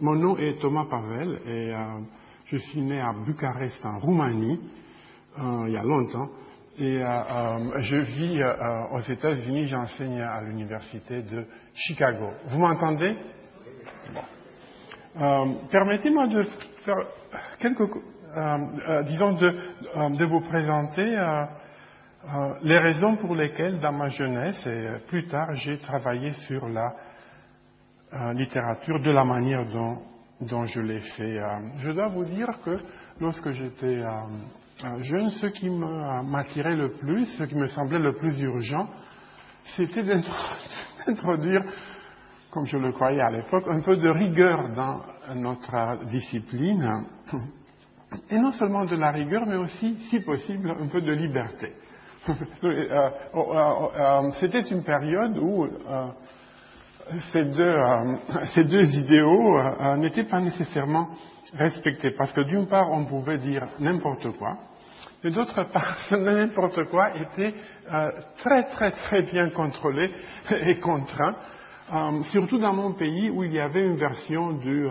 mon nom est Thomas Pavel et je suis né à Bucarest, en Roumanie, il y a longtemps. Et je vis aux États-Unis, j'enseigne à l'université de Chicago. Vous m'entendez? Permettez-moi de faire quelques, disons, de, vous présenter les raisons pour lesquelles, dans ma jeunesse et plus tard, j'ai travaillé sur la littérature de la manière dont, je l'ai fait. je dois vous dire que lorsque j'étais jeune, ce qui m'attirait le plus, ce qui me semblait le plus urgent, c'était d'introduire, comme je le croyais à l'époque, un peu de rigueur dans notre discipline. Et non seulement de la rigueur, mais aussi, si possible, un peu de liberté. Euh, euh, euh, c'était une période où ces deux, ces deux idéaux n'étaient pas nécessairement respectés, parce que d'une part, on pouvait dire n'importe quoi, et d'autre part, ce n'importe quoi était très très très bien contrôlé et contraint, surtout dans mon pays où il y avait une version du,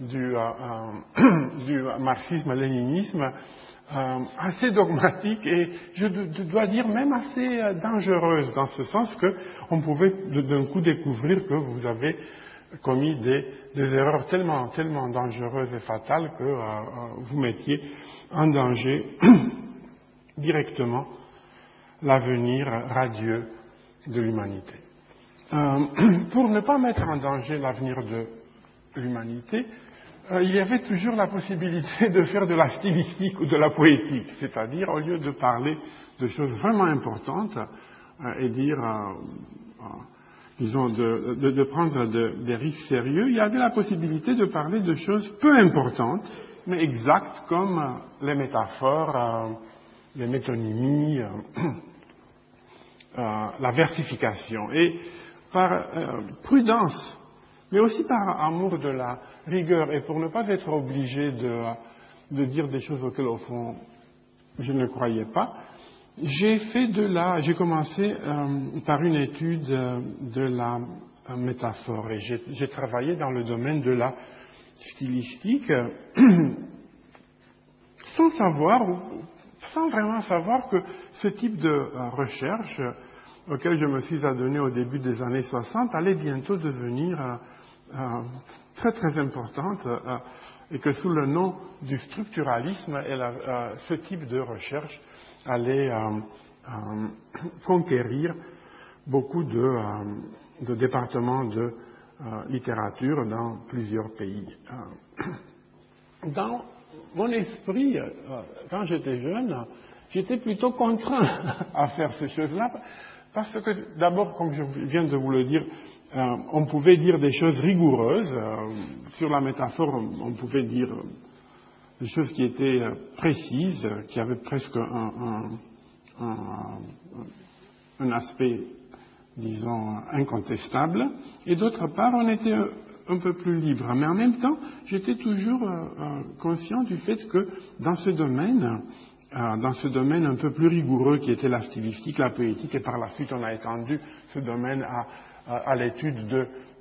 du, du marxisme-léninisme euh, assez dogmatique et je, dois dire même assez euh, dangereuse dans ce sens que on pouvait d'un coup découvrir que vous avez commis des, erreurs tellement, tellement dangereuses et fatales que euh, vous mettiez en danger directement l'avenir radieux de l'humanité. pour ne pas mettre en danger l'avenir de l'humanité, il y avait toujours la possibilité de faire de la stylistique ou de la poétique, c'est-à-dire au lieu de parler de choses vraiment importantes euh, et dire, euh, disons, de, prendre des risques sérieux, il y avait la possibilité de parler de choses peu importantes, mais exactes, comme les métaphores, les métonymies, la versification. Et par prudence mais aussi par amour de la rigueur et pour ne pas être obligé de, dire des choses auxquelles, au fond, je ne croyais pas, j'ai fait de la, j'ai commencé euh, par une étude de la métaphore et j'ai travaillé dans le domaine de la stylistique sans savoir, sans vraiment savoir que ce type de euh, recherche auquel je me suis adonné au début des années 60 allait bientôt devenir euh, euh, très très importante euh, et que sous le nom du structuralisme, euh, ce type de recherche allait conquérir beaucoup de, départements de littérature dans plusieurs pays. Dans mon esprit, quand j'étais jeune, j'étais plutôt contraint à faire ces choses-là, parce que d'abord, comme je viens de vous le dire, euh, on pouvait dire des choses rigoureuses. Euh, sur la métaphore, on, pouvait dire des choses qui étaient euh, précises, qui avaient presque un, aspect, disons, incontestable. Et d'autre part, on était un peu plus libre. Mais en même temps, j'étais toujours conscient du fait que dans ce domaine, dans ce domaine un peu plus rigoureux qui était la stylistique, la poétique, et par la suite on a étendu ce domaine à l'étude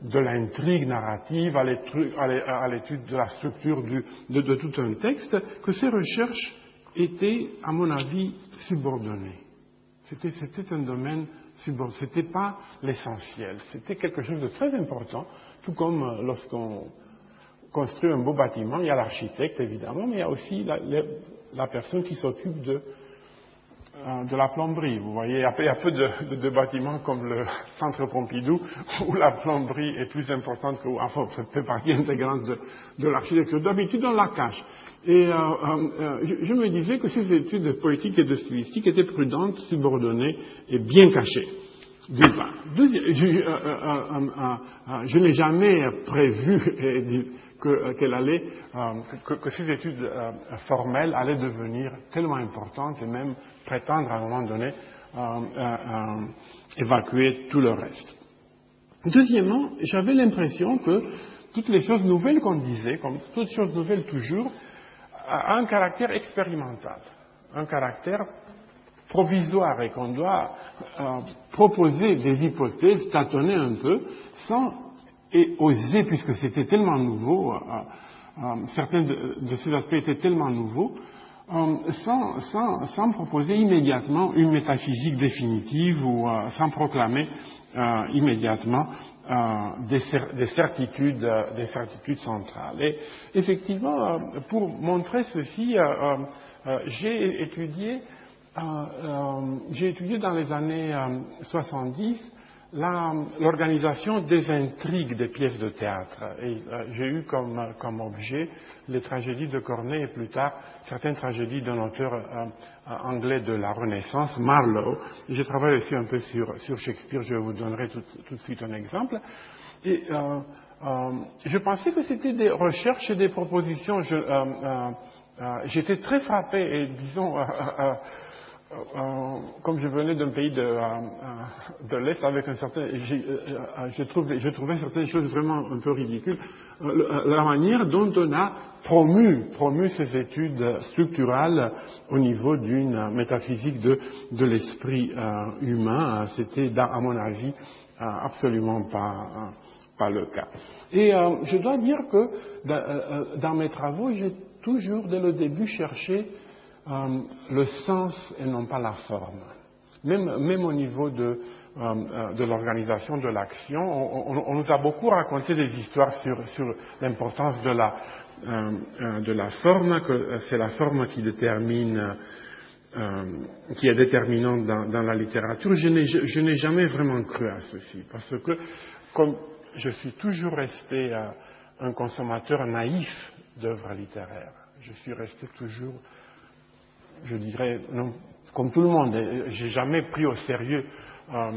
de, l'intrigue narrative, à l'étude de la structure de, tout un texte, que ces recherches étaient, à mon avis, subordonnées. C'était un domaine subordonné. Ce n'était pas l'essentiel. C'était quelque chose de très important, tout comme euh, lorsqu'on construit un beau bâtiment, il y a l'architecte évidemment, mais il y a aussi la personne qui s'occupe de euh, de la plomberie. Vous voyez, il y a peu de, bâtiments comme le centre Pompidou où la plomberie est plus importante que, enfin, fait partie intégrante de, l'architecture. D'habitude, on la cache. Et euh, euh, je, me disais que ces études de poétique et de stylistique étaient prudentes, subordonnées et bien cachées. D'une part. je, n'ai jamais prévu qu'elle allait, que, ces études formelles allaient devenir tellement importantes et même prétendre à un moment donné euh, euh, euh, évacuer tout le reste. Deuxièmement, j'avais l'impression que toutes les choses nouvelles qu'on disait, comme toutes choses nouvelles toujours, a un caractère expérimental, un caractère provisoire et qu'on doit proposer des hypothèses, tâtonner un peu, sans et oser, puisque c'était tellement nouveau, certains de, ces aspects étaient tellement nouveaux, sans, sans, sans, proposer immédiatement une métaphysique définitive ou sans proclamer immédiatement des, des, certitudes, des certitudes centrales. Et effectivement, pour montrer ceci, j'ai étudié euh, euh, j'ai étudié dans les années 70 euh, l'organisation des intrigues des pièces de théâtre. Et j'ai eu comme, comme, objet les tragédies de Corneille et plus tard certaines tragédies d'un auteur anglais de la Renaissance, Marlowe. J'ai travaillé aussi un peu sur, sur, Shakespeare, je vous donnerai tout, tout, de suite un exemple. Et je pensais que c'était des recherches et des propositions. J'étais très frappé et disons euh, comme je venais d'un pays de, euh, de l'Est avec un certain, j'ai trouvé, trouvais certaines choses vraiment un peu ridicules. Euh, la manière dont on a promu, promu ces études structurales au niveau d'une métaphysique de, de l'esprit humain, c'était, à mon avis, absolument pas, pas le cas. Et je dois dire que dans mes travaux, j'ai toujours, dès le début, cherché euh, le sens et non pas la forme. Même, même au niveau de, euh, euh, de l'organisation de l'action, on, nous a beaucoup raconté des histoires sur, sur l'importance de la, de la forme, que c'est la forme qui détermine qui est déterminante dans la littérature. Je n'ai jamais vraiment cru à ceci, parce que comme je suis toujours resté un consommateur naïf d'œuvres littéraires, je suis resté toujours je dirais, comme tout le monde, j'ai jamais pris au sérieux euh,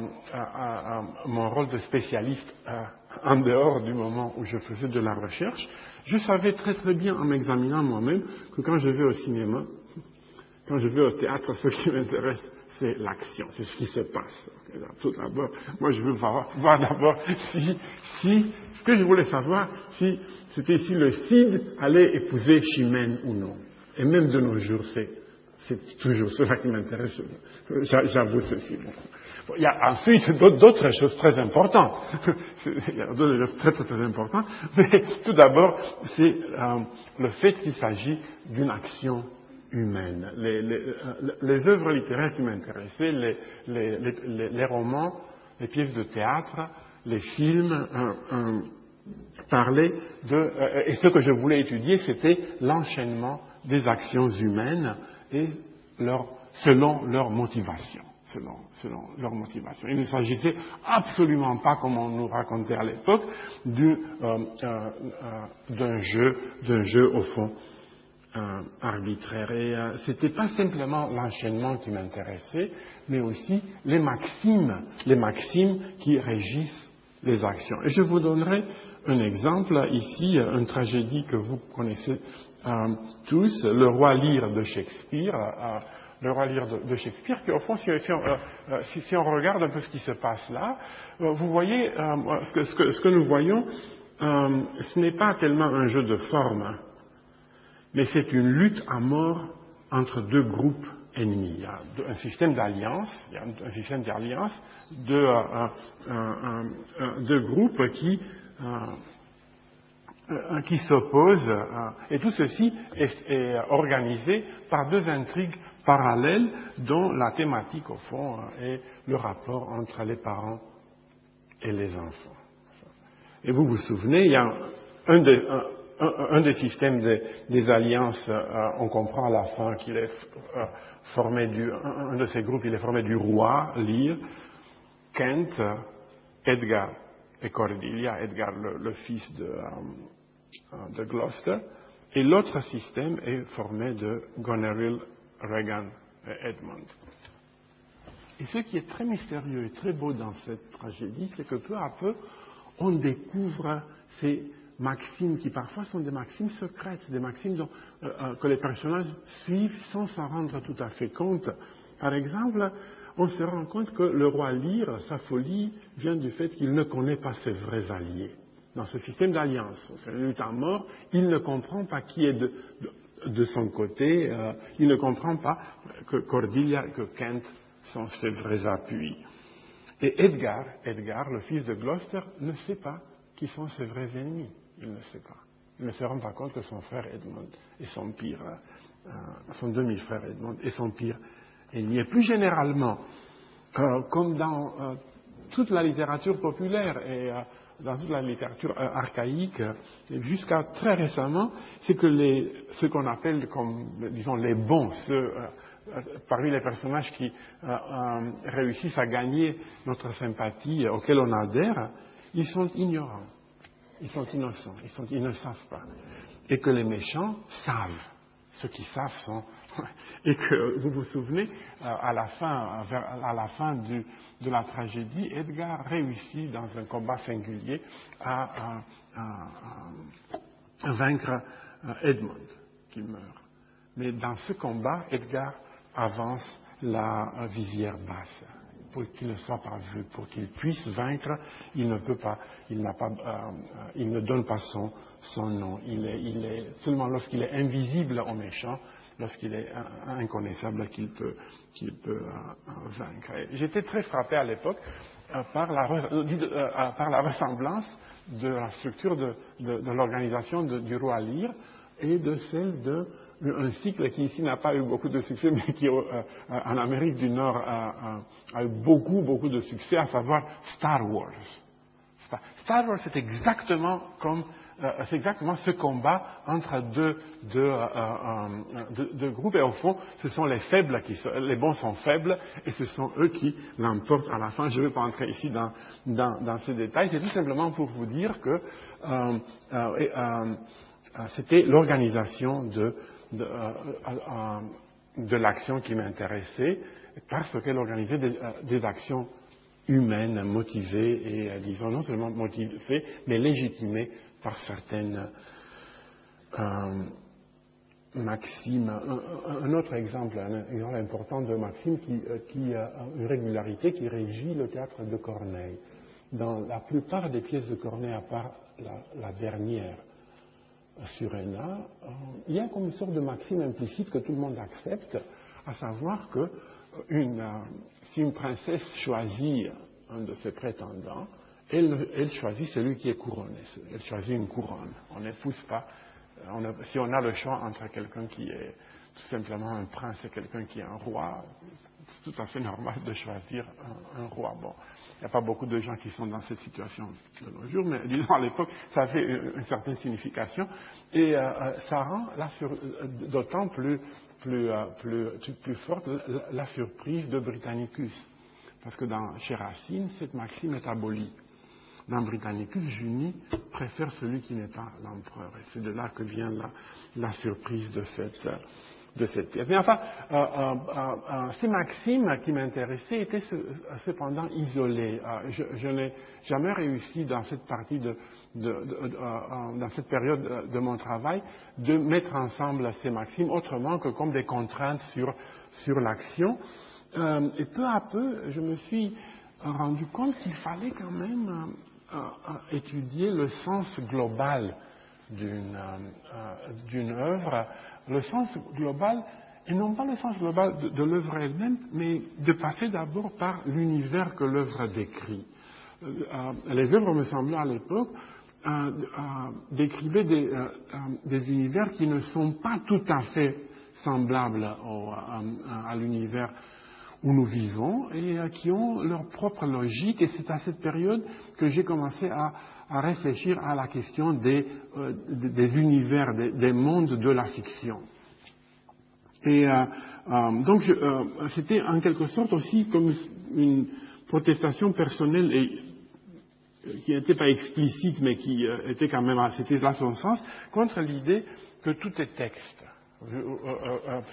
mon rôle de spécialiste euh, en dehors du moment où je faisais de la recherche. Je savais très très bien en m'examinant moi-même que quand je vais au cinéma, quand je vais au théâtre, ce qui m'intéresse, c'est l'action, c'est ce qui se passe. Tout d'abord, moi je veux voir, voir d'abord si, si, ce que je voulais savoir, si c'était si le Cid allait épouser Chimène ou non. Et même de nos jours, c'est c'est toujours cela qui m'intéresse. J'avoue ceci. il y a ensuite d'autres choses très importantes. il y a d'autres choses très, très, très importantes. Mais tout d'abord, c'est euh, le fait qu'il s'agit d'une action humaine. Les, les, œuvres littéraires qui m'intéressaient, les, romans, les pièces de théâtre, les films, euh, parlaient de... Euh, et ce que je voulais étudier, c'était l'enchaînement des actions humaines selon leur motivation. Il ne s'agissait absolument pas, comme on nous racontait à l'époque, euh, euh, euh, d'un jeu, jeu au fond arbitraire. Et c'était pas simplement l'enchaînement qui m'intéressait, mais aussi les maximes, les maximes qui régissent les actions. Et je vous donnerai un exemple ici, une tragédie que vous connaissez tous le roi Lear de Shakespeare, euh, le roi Lear de, Shakespeare, qui au fond, si, on, euh, regarde un peu ce qui se passe là, vous voyez, ce que, nous voyons, ce n'est pas tellement un jeu de forme, mais c'est une lutte à mort entre deux groupes ennemis. Il y a un système d'alliance, un, système d'alliance de deux groupes qui euh, qui s'opposent, euh, et tout ceci est, organisé par deux intrigues parallèles dont la thématique, au fond, euh, est le rapport entre les parents et les enfants. Et vous vous souvenez, il y a un des, un, des systèmes des, alliances, on comprend à la fin qu'il est formé du, un, de ces groupes, il est formé du roi, Lear, Kent, Edgar et Cordelia, Edgar le, fils de, euh, de Gloucester, et l'autre système est formé de Goneril, Regan et Edmund. Et ce qui est très mystérieux et très beau dans cette tragédie, c'est que peu à peu, on découvre ces maximes qui parfois sont des maximes secrètes, des maximes euh, euh, que les personnages suivent sans s'en rendre tout à fait compte. Par exemple, on se rend compte que le roi Lyre, sa folie vient du fait qu'il ne connaît pas ses vrais alliés dans ce système d'alliance. C'est à mort. Il ne comprend pas qui est de, son côté. Euh, il ne comprend pas que Cordelia et que Kent sont ses vrais appuis. Et Edgar, Edgar, le fils de Gloucester, ne sait pas qui sont ses vrais ennemis. Il ne sait pas. Il ne se rend pas compte que son frère Edmond est son pire, euh, son demi-frère Edmond est son pire ennemi. Et plus généralement, euh, comme dans toute la littérature populaire et dans toute la littérature archaïque, jusqu'à très récemment, c'est que les, ce qu'on appelle comme, disons, les bons, ceux parmi les personnages qui euh, euh, réussissent à gagner notre sympathie, auxquels on adhère, ils sont ignorants, ils sont innocents, ils, ne savent pas. Et que les méchants savent. Ceux qui savent sont. Et que, vous vous souvenez, euh, à la fin, à la fin de la tragédie, Edgar réussit dans un combat singulier à, vaincre Edmond, qui meurt. Mais dans ce combat, Edgar avance la visière basse pour qu'il ne soit pas vu, pour qu'il puisse vaincre, il ne peut pas, il pas, euh, il ne donne pas son, son nom. Il est, il est seulement lorsqu'il est invisible au méchant, lorsqu'il est inconnaissable qu'il peut, qu'il peut euh, vaincre. J'étais très frappé à l'époque euh, par, la, par la ressemblance de la structure de, de, l'organisation du roi Lyre et de celle de un cycle qui ici n'a pas eu beaucoup de succès, mais qui euh, euh, en Amérique du Nord a, eu beaucoup, beaucoup de succès, à savoir Star Wars. Star Wars, c'est exactement comme euh, c'est exactement ce combat entre deux, deux, groupes, et au fond, ce sont les faibles qui sont, les bons sont faibles, et ce sont eux qui l'emportent à la fin. Je ne vais pas entrer ici dans, ces détails, c'est tout simplement pour vous dire que c'était l'organisation de, euh, euh, l'action qui m'intéressait parce qu'elle organisait des, euh, des, actions humaines, motivées et, disons, non seulement motivées, mais légitimées par certaines maximes. Un, autre exemple, un exemple important de maxime qui, qui a une régularité qui régit le théâtre de Corneille. Dans la plupart des pièces de Corneille, à part la, dernière, sur Ena, euh, il y a comme une sorte de maxime implicite que tout le monde accepte, à savoir que euh, si une princesse choisit un de ses prétendants, elle, choisit celui qui est couronné. Elle choisit une couronne. On n'épouse pas. Euh, si on a le choix entre quelqu'un qui est tout simplement un prince et quelqu'un qui est un roi, c'est tout à fait normal de choisir un, roi. Bon, il n'y a pas beaucoup de gens qui sont dans cette situation de nos jours, mais disons à l'époque, ça avait une, certaine signification et euh, euh, ça rend d'autant plus, plus, plus, forte la, surprise de Britannicus. Parce que dans, chez Racine, cette maxime est abolie. Dans Britannicus, Junie préfère celui qui n'est pas l'empereur. Et c'est de là que vient la surprise de cette, de cette pièce. Mais enfin, euh, euh, euh, ces maximes qui m'intéressaient étaient cependant isolées. je, n'ai jamais réussi dans cette partie de, dans cette période de mon travail de mettre ensemble ces maximes autrement que comme des contraintes sur, sur l'action. et peu à peu, je me suis rendu compte qu'il fallait quand même étudier le sens global d'une œuvre le sens global, et non pas le sens global de, l'œuvre elle-même, mais de passer d'abord par l'univers que l'œuvre décrit. Euh, euh, les œuvres, me semblaient à l'époque, euh, décrivaient des, univers qui ne sont pas tout à fait semblables à l'univers où nous vivons et qui ont leur propre logique. Et c'est à cette période que j'ai commencé à, à réfléchir à la question des, euh, des univers, des, mondes de la fiction. Et euh, euh, donc c'était en quelque sorte aussi comme une protestation personnelle et qui n'était pas explicite mais qui était quand même, c'était là son sens, contre l'idée que tout est texte.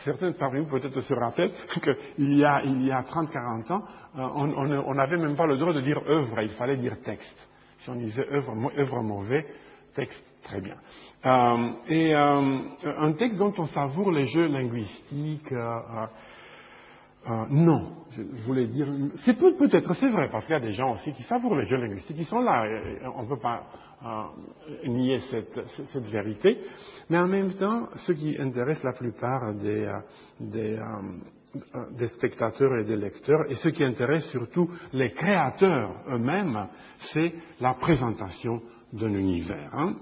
Certains parmi vous peut-être se rappellent qu'il y a, il y a 30-40 ans, on n'avait même pas le droit de dire œuvre, il fallait dire texte. Si on disait œuvre, mauvais, texte très bien. Euh, et euh, un texte dont on savoure les jeux linguistiques, euh, non, je voulais dire, c'est peut, être c'est vrai, parce qu'il y a des gens aussi qui savourent les jeux linguistiques, qui sont là, on ne peut pas nier cette, vérité, mais en même temps, ce qui intéresse la plupart des, des des spectateurs et des lecteurs, et ce qui intéresse surtout les créateurs eux-mêmes, c'est la présentation d'un univers. Hein.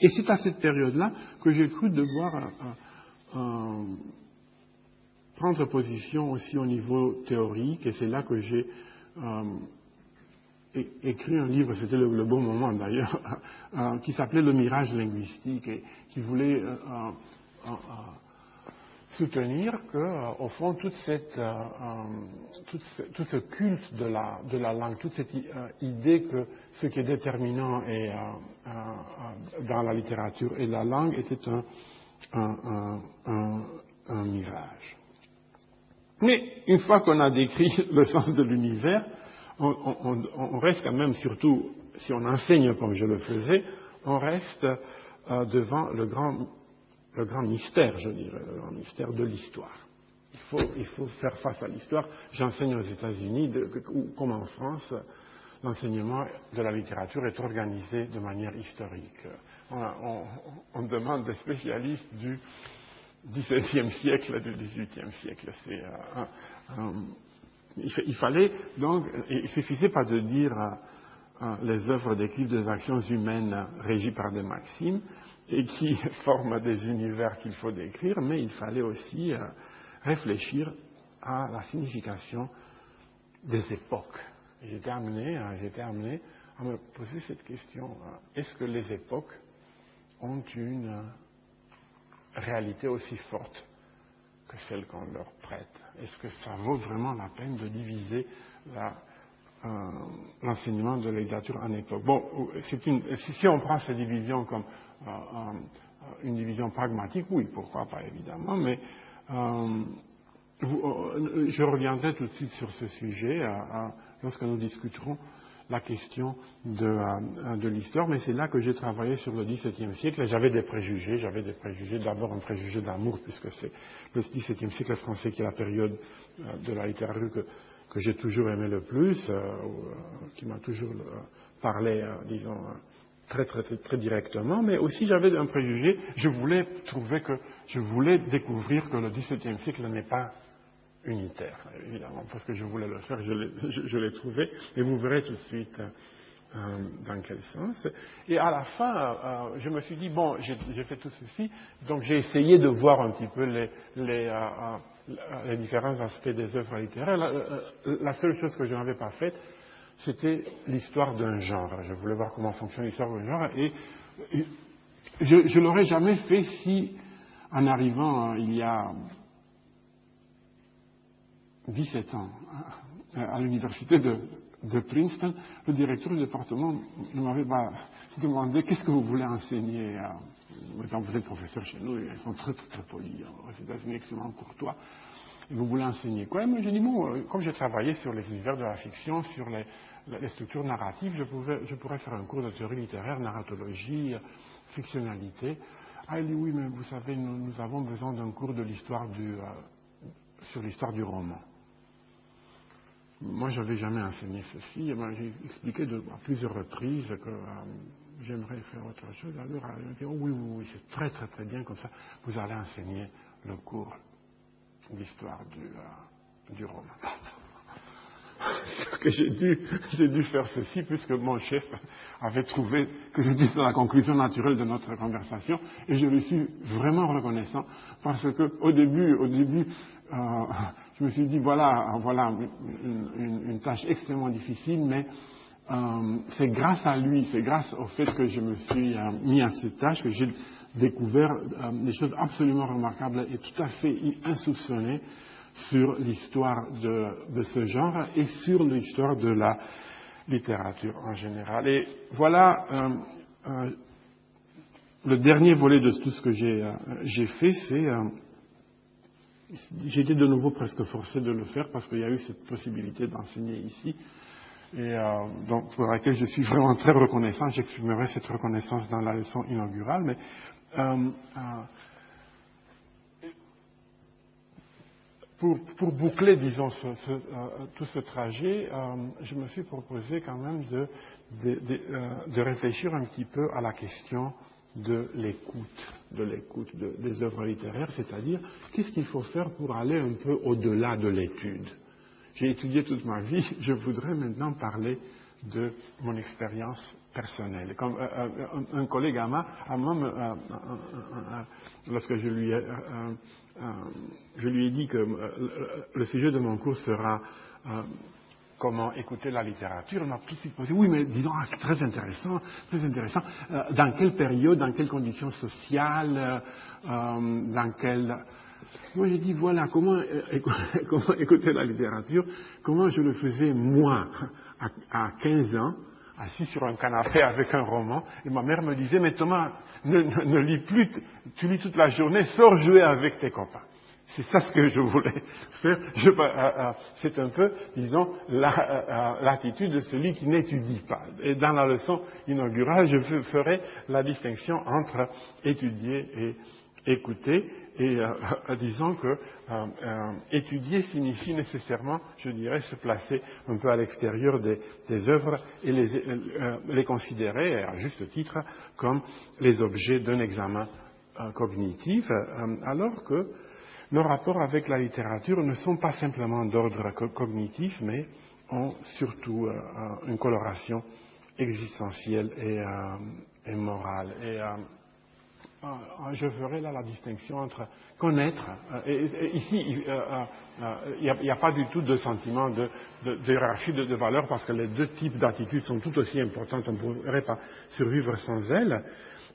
Et c'est à cette période-là que j'ai cru devoir euh, euh, prendre position aussi au niveau théorique, et c'est là que j'ai écrit un livre, c'était le, bon moment d'ailleurs, qui s'appelait Le mirage linguistique, et qui voulait soutenir que, euh, au fond, toute cette, euh, euh, tout, ce, culte de la, de la langue, toute cette idée que ce qui est déterminant dans la littérature et la langue était un, un, mirage. Mais une fois qu'on a décrit le sens de l'univers, on, reste quand même, surtout si on enseigne comme je le faisais, on reste devant le grand le grand mystère, je dirais, le grand mystère de l'histoire. Il faut, il faut, faire face à l'histoire. J'enseigne aux États-Unis, comme en France, l'enseignement de la littérature est organisé de manière historique. On, demande des spécialistes du XVIIe siècle, du XVIIIe siècle. Euh, il, fallait donc, il suffisait pas de dire euh, euh, les œuvres décrivent des actions humaines régies par des maximes, et qui forment des univers qu'il faut décrire, mais il fallait aussi réfléchir à la signification des époques. J'étais amené, j'étais amené à me poser cette question est-ce que les époques ont une réalité aussi forte que celle qu'on leur prête. Est-ce que ça vaut vraiment la peine de diviser l'enseignement de la en époque? Bon, une, si on prend cette division comme une division pragmatique, oui, pourquoi pas évidemment, mais euh, euh, je reviendrai tout de suite sur ce sujet lorsque nous discuterons la question de, de l'histoire, mais c'est là que j'ai travaillé sur le XVIIe siècle j'avais des préjugés. J'avais des préjugés, d'abord un préjugé d'amour, puisque c'est le XVIIe siècle français qui est la période euh, de la littérature que, j'ai toujours aimé le plus, qui m'a toujours parlé, disons, très, très, très, directement, mais aussi j'avais un préjugé, je voulais trouver que, je voulais découvrir que le XVIIe siècle n'est pas unitaire, évidemment, parce que je voulais le faire, je l'ai trouvé, et vous verrez tout de suite euh, dans quel sens. Et à la fin, euh, je me suis dit, bon, j'ai fait tout ceci, donc j'ai essayé de voir un petit peu les, les, euh, les différents aspects des œuvres littéraires. La, la seule chose que je n'avais pas faite, c'était l'histoire d'un genre. Je voulais voir comment fonctionne l'histoire d'un genre et, je ne l'aurais jamais fait si, en arrivant euh, il y a 17 ans à l'université de, Princeton, le directeur du département m'avait pas demandé qu'est-ce que vous voulez enseigner. vous êtes professeur chez nous, ils sont très très, très polis, aux États-Unis extrêmement courtois. Vous voulez enseigner quoi? Moi j'ai dit bon, euh, comme j'ai travaillé sur les univers de la fiction, sur les, les structures narratives, je, pouvais, je, pourrais faire un cours de théorie littéraire, narratologie, fictionnalité. Ah, il dit oui, mais vous savez, nous, avons besoin d'un cours de l'histoire du, euh, sur l'histoire du roman. Moi, je n'avais jamais enseigné ceci. J'ai expliqué à plusieurs reprises que euh, j'aimerais faire autre chose. Alors, elle m'a dit oh, oui, oui, oui, c'est très, très, très bien comme ça. Vous allez enseigner le cours d'histoire du, euh, du roman que j'ai dû, dû faire ceci puisque mon chef avait trouvé que c'était la conclusion naturelle de notre conversation et je lui suis vraiment reconnaissant parce que au début, au début, euh, je me suis dit voilà, voilà une, tâche extrêmement difficile, mais euh, c'est grâce à lui, c'est grâce au fait que je me suis euh, mis à cette tâche que j'ai découvert euh, des choses absolument remarquables et tout à fait insoupçonnées sur l'histoire de, ce genre et sur l'histoire de la littérature en général. Et voilà le dernier volet de tout ce que j'ai fait, c'est j'ai été de nouveau presque forcé de le faire parce qu'il y a eu cette possibilité d'enseigner ici et donc pour laquelle je suis vraiment très reconnaissant. J'exprimerai cette reconnaissance dans la leçon inaugurale, mais pour, boucler, disons, euh, tout ce trajet, euh, je me suis proposé quand même de, euh, réfléchir un petit peu à la question de l'écoute, de l'écoute des œuvres littéraires, c'est-à-dire qu'est-ce qu'il faut faire pour aller un peu au-delà de l'étude? J'ai étudié toute ma vie, je voudrais maintenant parler de mon expérience personnelle. Comme un, collègue à moi, à moi lorsque je lui ai, je lui ai dit que le sujet de mon cours sera comment écouter la littérature, on m'a tout de suite posé, oui, mais disons, ah, c'est très intéressant, très intéressant. Euh, dans quelle période, dans quelles conditions sociales, euh, euh, dans quelle... Moi, j'ai dit, voilà, comment, comment, écouter la littérature, comment je le faisais moi, à, à 15 ans, assis sur un canapé avec un roman, et ma mère me disait, mais Thomas, ne lis plus, tu lis toute la journée, sors jouer avec tes copains. C'est ça ce que je voulais faire. Euh, euh, c'est un peu, disons, euh, l'attitude de celui qui n'étudie pas. Et dans la leçon inaugurale, je ferai la distinction entre étudier et écouter. Et disons que étudier signifie nécessairement, je dirais, se placer un peu à l'extérieur des, œuvres et les, les considérer, à juste titre, comme les objets d'un examen cognitif, alors que nos rapports avec la littérature ne sont pas simplement d'ordre cognitif, mais ont surtout euh, euh, une coloration existentielle et, euh, morale. Et je ferai là la distinction entre connaître, ici il n'y a, pas du tout de sentiment de, hiérarchie de, de valeur parce que les deux types d'attitudes sont tout aussi importantes, on ne pourrait pas survivre sans elles.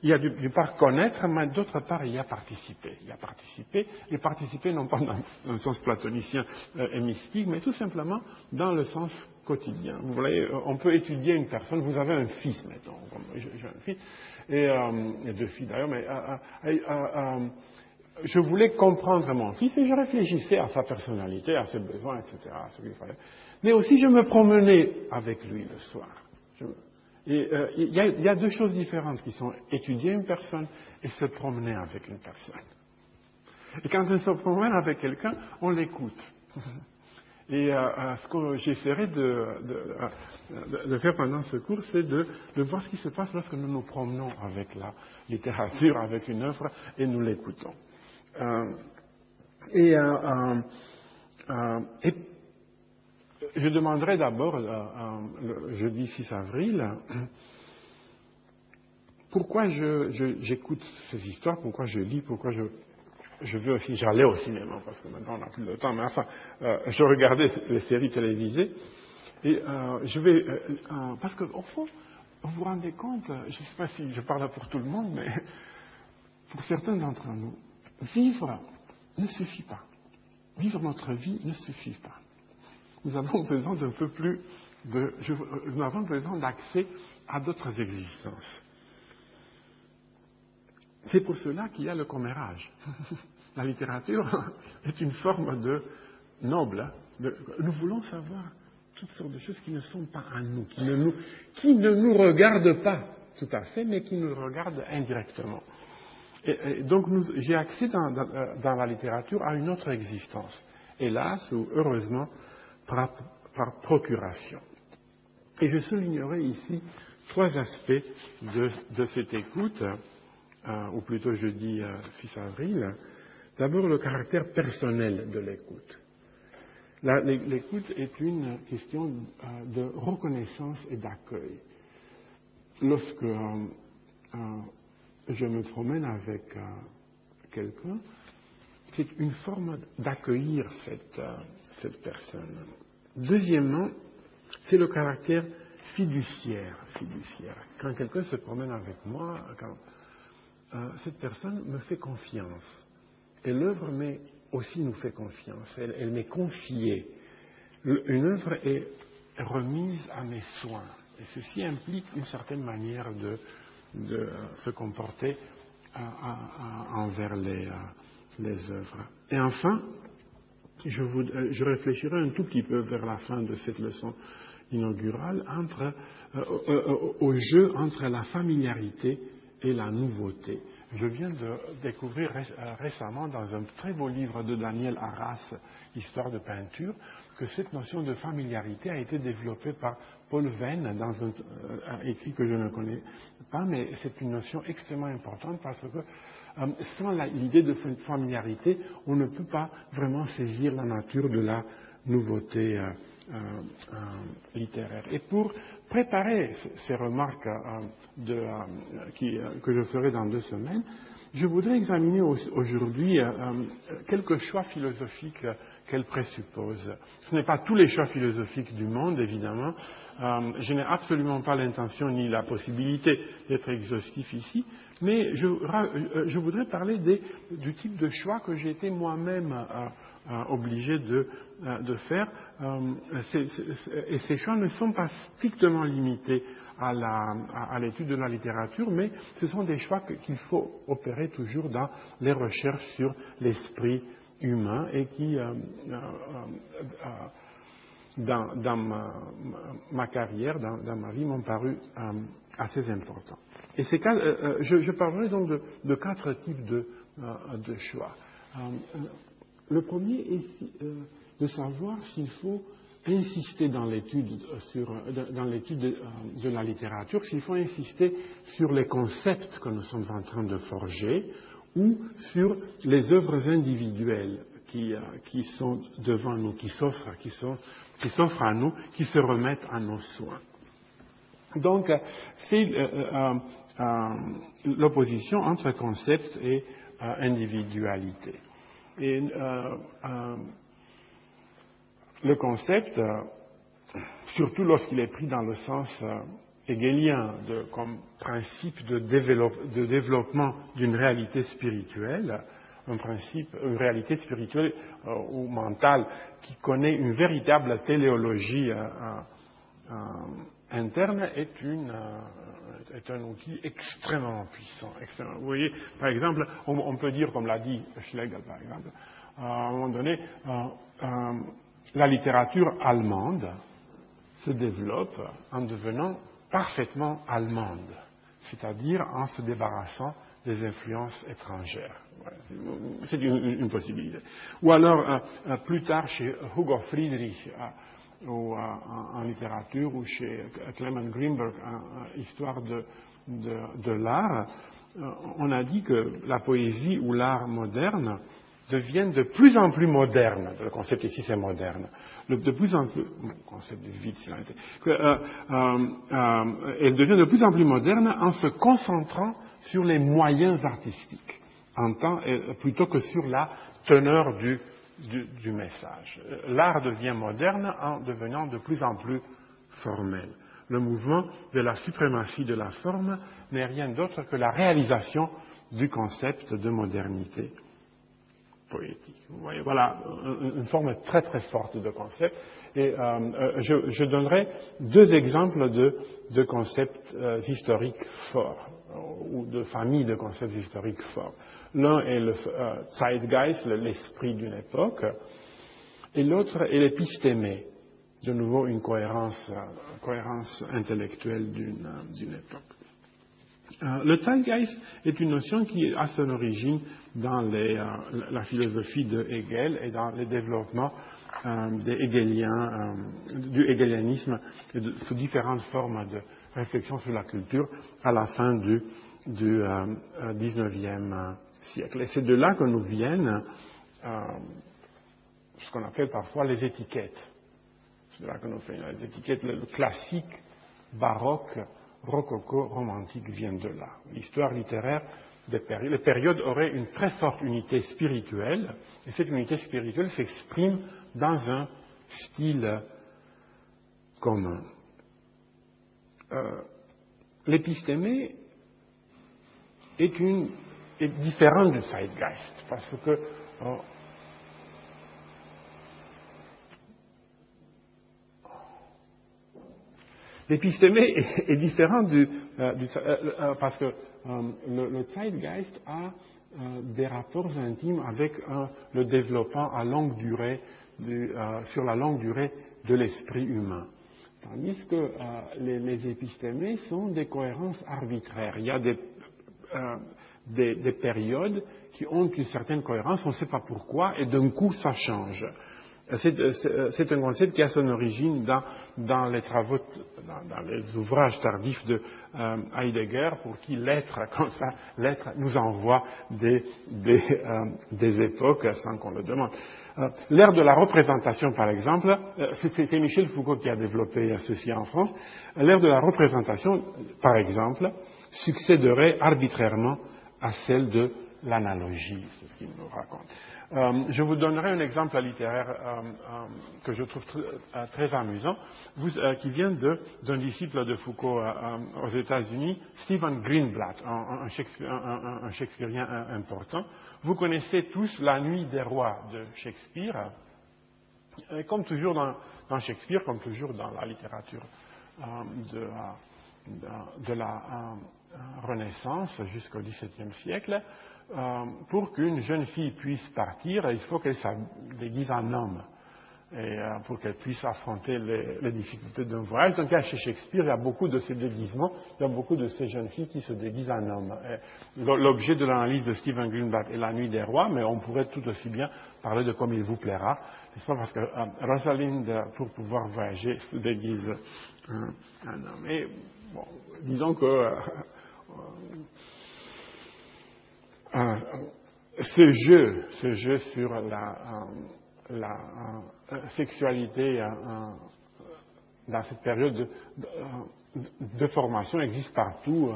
Il y a d'une part connaître, mais d'autre part il y a participer. Il y a participer, et participer non pas dans un sens platonicien euh, et mystique, mais tout simplement dans le sens quotidien. Vous voyez, euh, on peut étudier une personne, vous avez un fils, mettons, j'ai un fils, et, euh, deux filles d'ailleurs, mais je voulais comprendre mon fils et je réfléchissais à sa personnalité, à ses besoins, etc.. Mais aussi je me promenais avec lui le soir. Euh, il y, a deux choses différentes qui sont étudier une personne et se promener avec une personne. Et quand on se promène avec quelqu'un, on l'écoute. Et euh, euh, ce que j'essaierai de, faire pendant ce cours, c'est de, voir ce qui se passe lorsque nous nous promenons avec la littérature, avec une œuvre, et nous l'écoutons. et, et je demanderai d'abord, euh, euh, le jeudi 6 avril, pourquoi j'écoute ces histoires, pourquoi je lis, pourquoi je, je veux aussi, j'allais au cinéma, parce que maintenant on n'a plus de temps, mais enfin, euh, je regardais les séries télévisées, et je vais, parce qu'au fond, vous vous rendez compte, je ne sais pas si je parle pour tout le monde, mais pour certains d'entre nous, vivre ne suffit pas. Vivre notre vie ne suffit pas nous avons besoin d'un peu plus nous avons besoin d'accès à d'autres existences. C'est pour cela qu'il y a le commérage. La littérature est une forme de noble. Hein, nous voulons savoir toutes sortes de choses qui ne sont pas à nous, qui ne nous, qui ne nous regardent pas tout à fait, mais qui nous regardent indirectement. Et, donc j'ai accès dans, dans, la littérature à une autre existence. Hélas ou heureusement, par, procuration. Et je soulignerai ici trois aspects de, cette écoute, euh, ou plutôt jeudi 6 euh, avril. D'abord, le caractère personnel de l'écoute. L'écoute est une question euh, de reconnaissance et d'accueil. Lorsque je me promène avec quelqu'un, c'est une forme d'accueillir cette personne. Deuxièmement, c'est le caractère fiduciaire. fiduciaire. Quand quelqu'un se promène avec moi, euh, cette personne me fait confiance. Et l'œuvre aussi nous fait confiance. Elle, m'est confiée. une œuvre est remise à mes soins. Et ceci implique une certaine manière de, se comporter euh, envers les, euh, les œuvres. Et enfin, euh, je, réfléchirai un tout petit peu vers la fin de cette leçon inaugurale euh, euh, au jeu entre la familiarité et la nouveauté. Je viens de découvrir récemment dans un très beau livre de Daniel Arras, Histoire de peinture, que cette notion de familiarité a été développée par Paul Venn dans un, écrit que je ne connais pas, mais c'est une notion extrêmement importante parce que euh, sans l'idée de familiarité, on ne peut pas vraiment saisir la nature de la nouveauté euh, littéraire. Et pour préparer ces remarques que je ferai dans deux semaines, je voudrais examiner aujourd'hui quelques choix philosophiques qu'elle présuppose. Ce n'est pas tous les choix philosophiques du monde, évidemment. Euh, je n'ai absolument pas l'intention ni la possibilité d'être exhaustif ici, mais je, euh, voudrais parler du type de choix que j'ai été moi-même euh, obligé de, faire. et ces choix ne sont pas strictement limités à l'étude de la littérature, mais ce sont des choix qu'il faut opérer toujours dans les recherches sur l'esprit humain et qui, dans, ma, carrière, dans, ma vie, m'ont paru assez importants. Et ces cas, je, parlerai donc de, quatre types de, choix. le premier est de savoir s'il faut insister dans l'étude sur dans l'étude de, de, la littérature, s'il faut insister sur les concepts que nous sommes en train de forger ou sur les œuvres individuelles qui, euh, qui sont devant nous, qui s'offrent, qui, qui s'offrent à nous, qui se remettent à nos soins. Donc, c'est euh, euh, l'opposition entre concept et individualité. Et le concept, surtout lorsqu'il est pris dans le sens hegelien comme principe de, développement d'une réalité spirituelle, un principe, une réalité spirituelle euh, ou mentale qui connaît une véritable téléologie euh, euh, interne est, un outil extrêmement puissant. Vous voyez, par exemple, on, peut dire, comme l'a dit Schlegel, par exemple, à un moment donné, la littérature allemande se développe en devenant parfaitement allemande, c'est-à-dire en se débarrassant des influences étrangères. C'est une, possibilité. Ou alors, euh, euh, plus tard, chez Hugo Friedrich, euh, en, littérature, ou chez Clement Greenberg, en, histoire de, de l'art, on a dit que la poésie ou l'art moderne deviennent de plus en plus modernes. Le concept ici, c'est moderne. de plus en plus, le concept du vide. Euh, euh, euh, elle devient de plus en plus moderne en se concentrant sur les moyens artistiques, temps, plutôt que sur la teneur du, message. L'art devient moderne en devenant de plus en plus formel. Le mouvement de la suprématie de la forme n'est rien d'autre que la réalisation du concept de modernité poétique. Voilà une forme très très forte de concept. Et euh, euh, je, donnerai deux exemples de, concepts euh, historiques forts, ou de familles de concepts historiques forts. L'un est le Zeitgeist, l'esprit d'une époque, et l'autre est l'épistémé, de nouveau une cohérence, cohérence intellectuelle d'une époque. Euh, le Zeitgeist est une notion qui a son origine dans euh, la philosophie de Hegel et dans le développement euh, du hegelianisme sous différentes formes de réflexion sur la culture à la fin du, du XIXe siècle. Et c'est de là que nous viennent ce qu'on appelle parfois les étiquettes. C'est de là que nous viennent les étiquettes, le classique baroque rococo romantique vient de là. L'histoire littéraire des périodes, les périodes auraient une très forte unité spirituelle, et cette unité spirituelle s'exprime dans un style commun. Euh, l'épistémé est, une, est différent du zeitgeist, parce que euh, L'épistémé est, différent du, euh, euh, parce que le, Zeitgeist a des rapports intimes avec le développement à longue durée sur la longue durée de l'esprit humain. Tandis que les, les, épistémés sont des cohérences arbitraires. Il y a des, des, périodes qui ont une certaine cohérence, on ne sait pas pourquoi, et d'un coup ça change. C'est un concept qui a son origine dans, les travaux, dans, les ouvrages tardifs de Heidegger, pour qui l'être, comme ça, l'être nous envoie des, des, époques sans qu'on le demande. L'ère de la représentation, par exemple, c'est Michel Foucault qui a développé ceci en France. L'ère de la représentation, par exemple, succéderait arbitrairement à celle de l'analogie, c'est ce qu'il nous raconte. Euh, je vous donnerai un exemple littéraire euh, euh, que je trouve très amusant, qui vient d'un disciple de Foucault aux États-Unis, Stephen Greenblatt, un, Shakespearean important. Vous connaissez tous La Nuit des Rois de Shakespeare. Comme toujours dans, Shakespeare, comme toujours dans la littérature de, de, la Renaissance jusqu'au XVIIe siècle, euh, pour qu'une jeune fille puisse partir, il faut qu'elle se déguise en homme. Euh, pour qu'elle puisse affronter les, difficultés d'un voyage. Donc, chez Shakespeare, il y a beaucoup de ces déguisements, il y a beaucoup de ces jeunes filles qui se déguisent en homme. L'objet de l'analyse de Stephen Greenblatt est la nuit des rois, mais on pourrait tout aussi bien parler de comme il vous plaira, n'est-ce pas Parce que euh, Rosalind, pour pouvoir voyager, se déguise en homme. Et disons que euh, ce jeu, ce jeu sur la, euh, sexualité euh, dans cette période de, formation existe partout.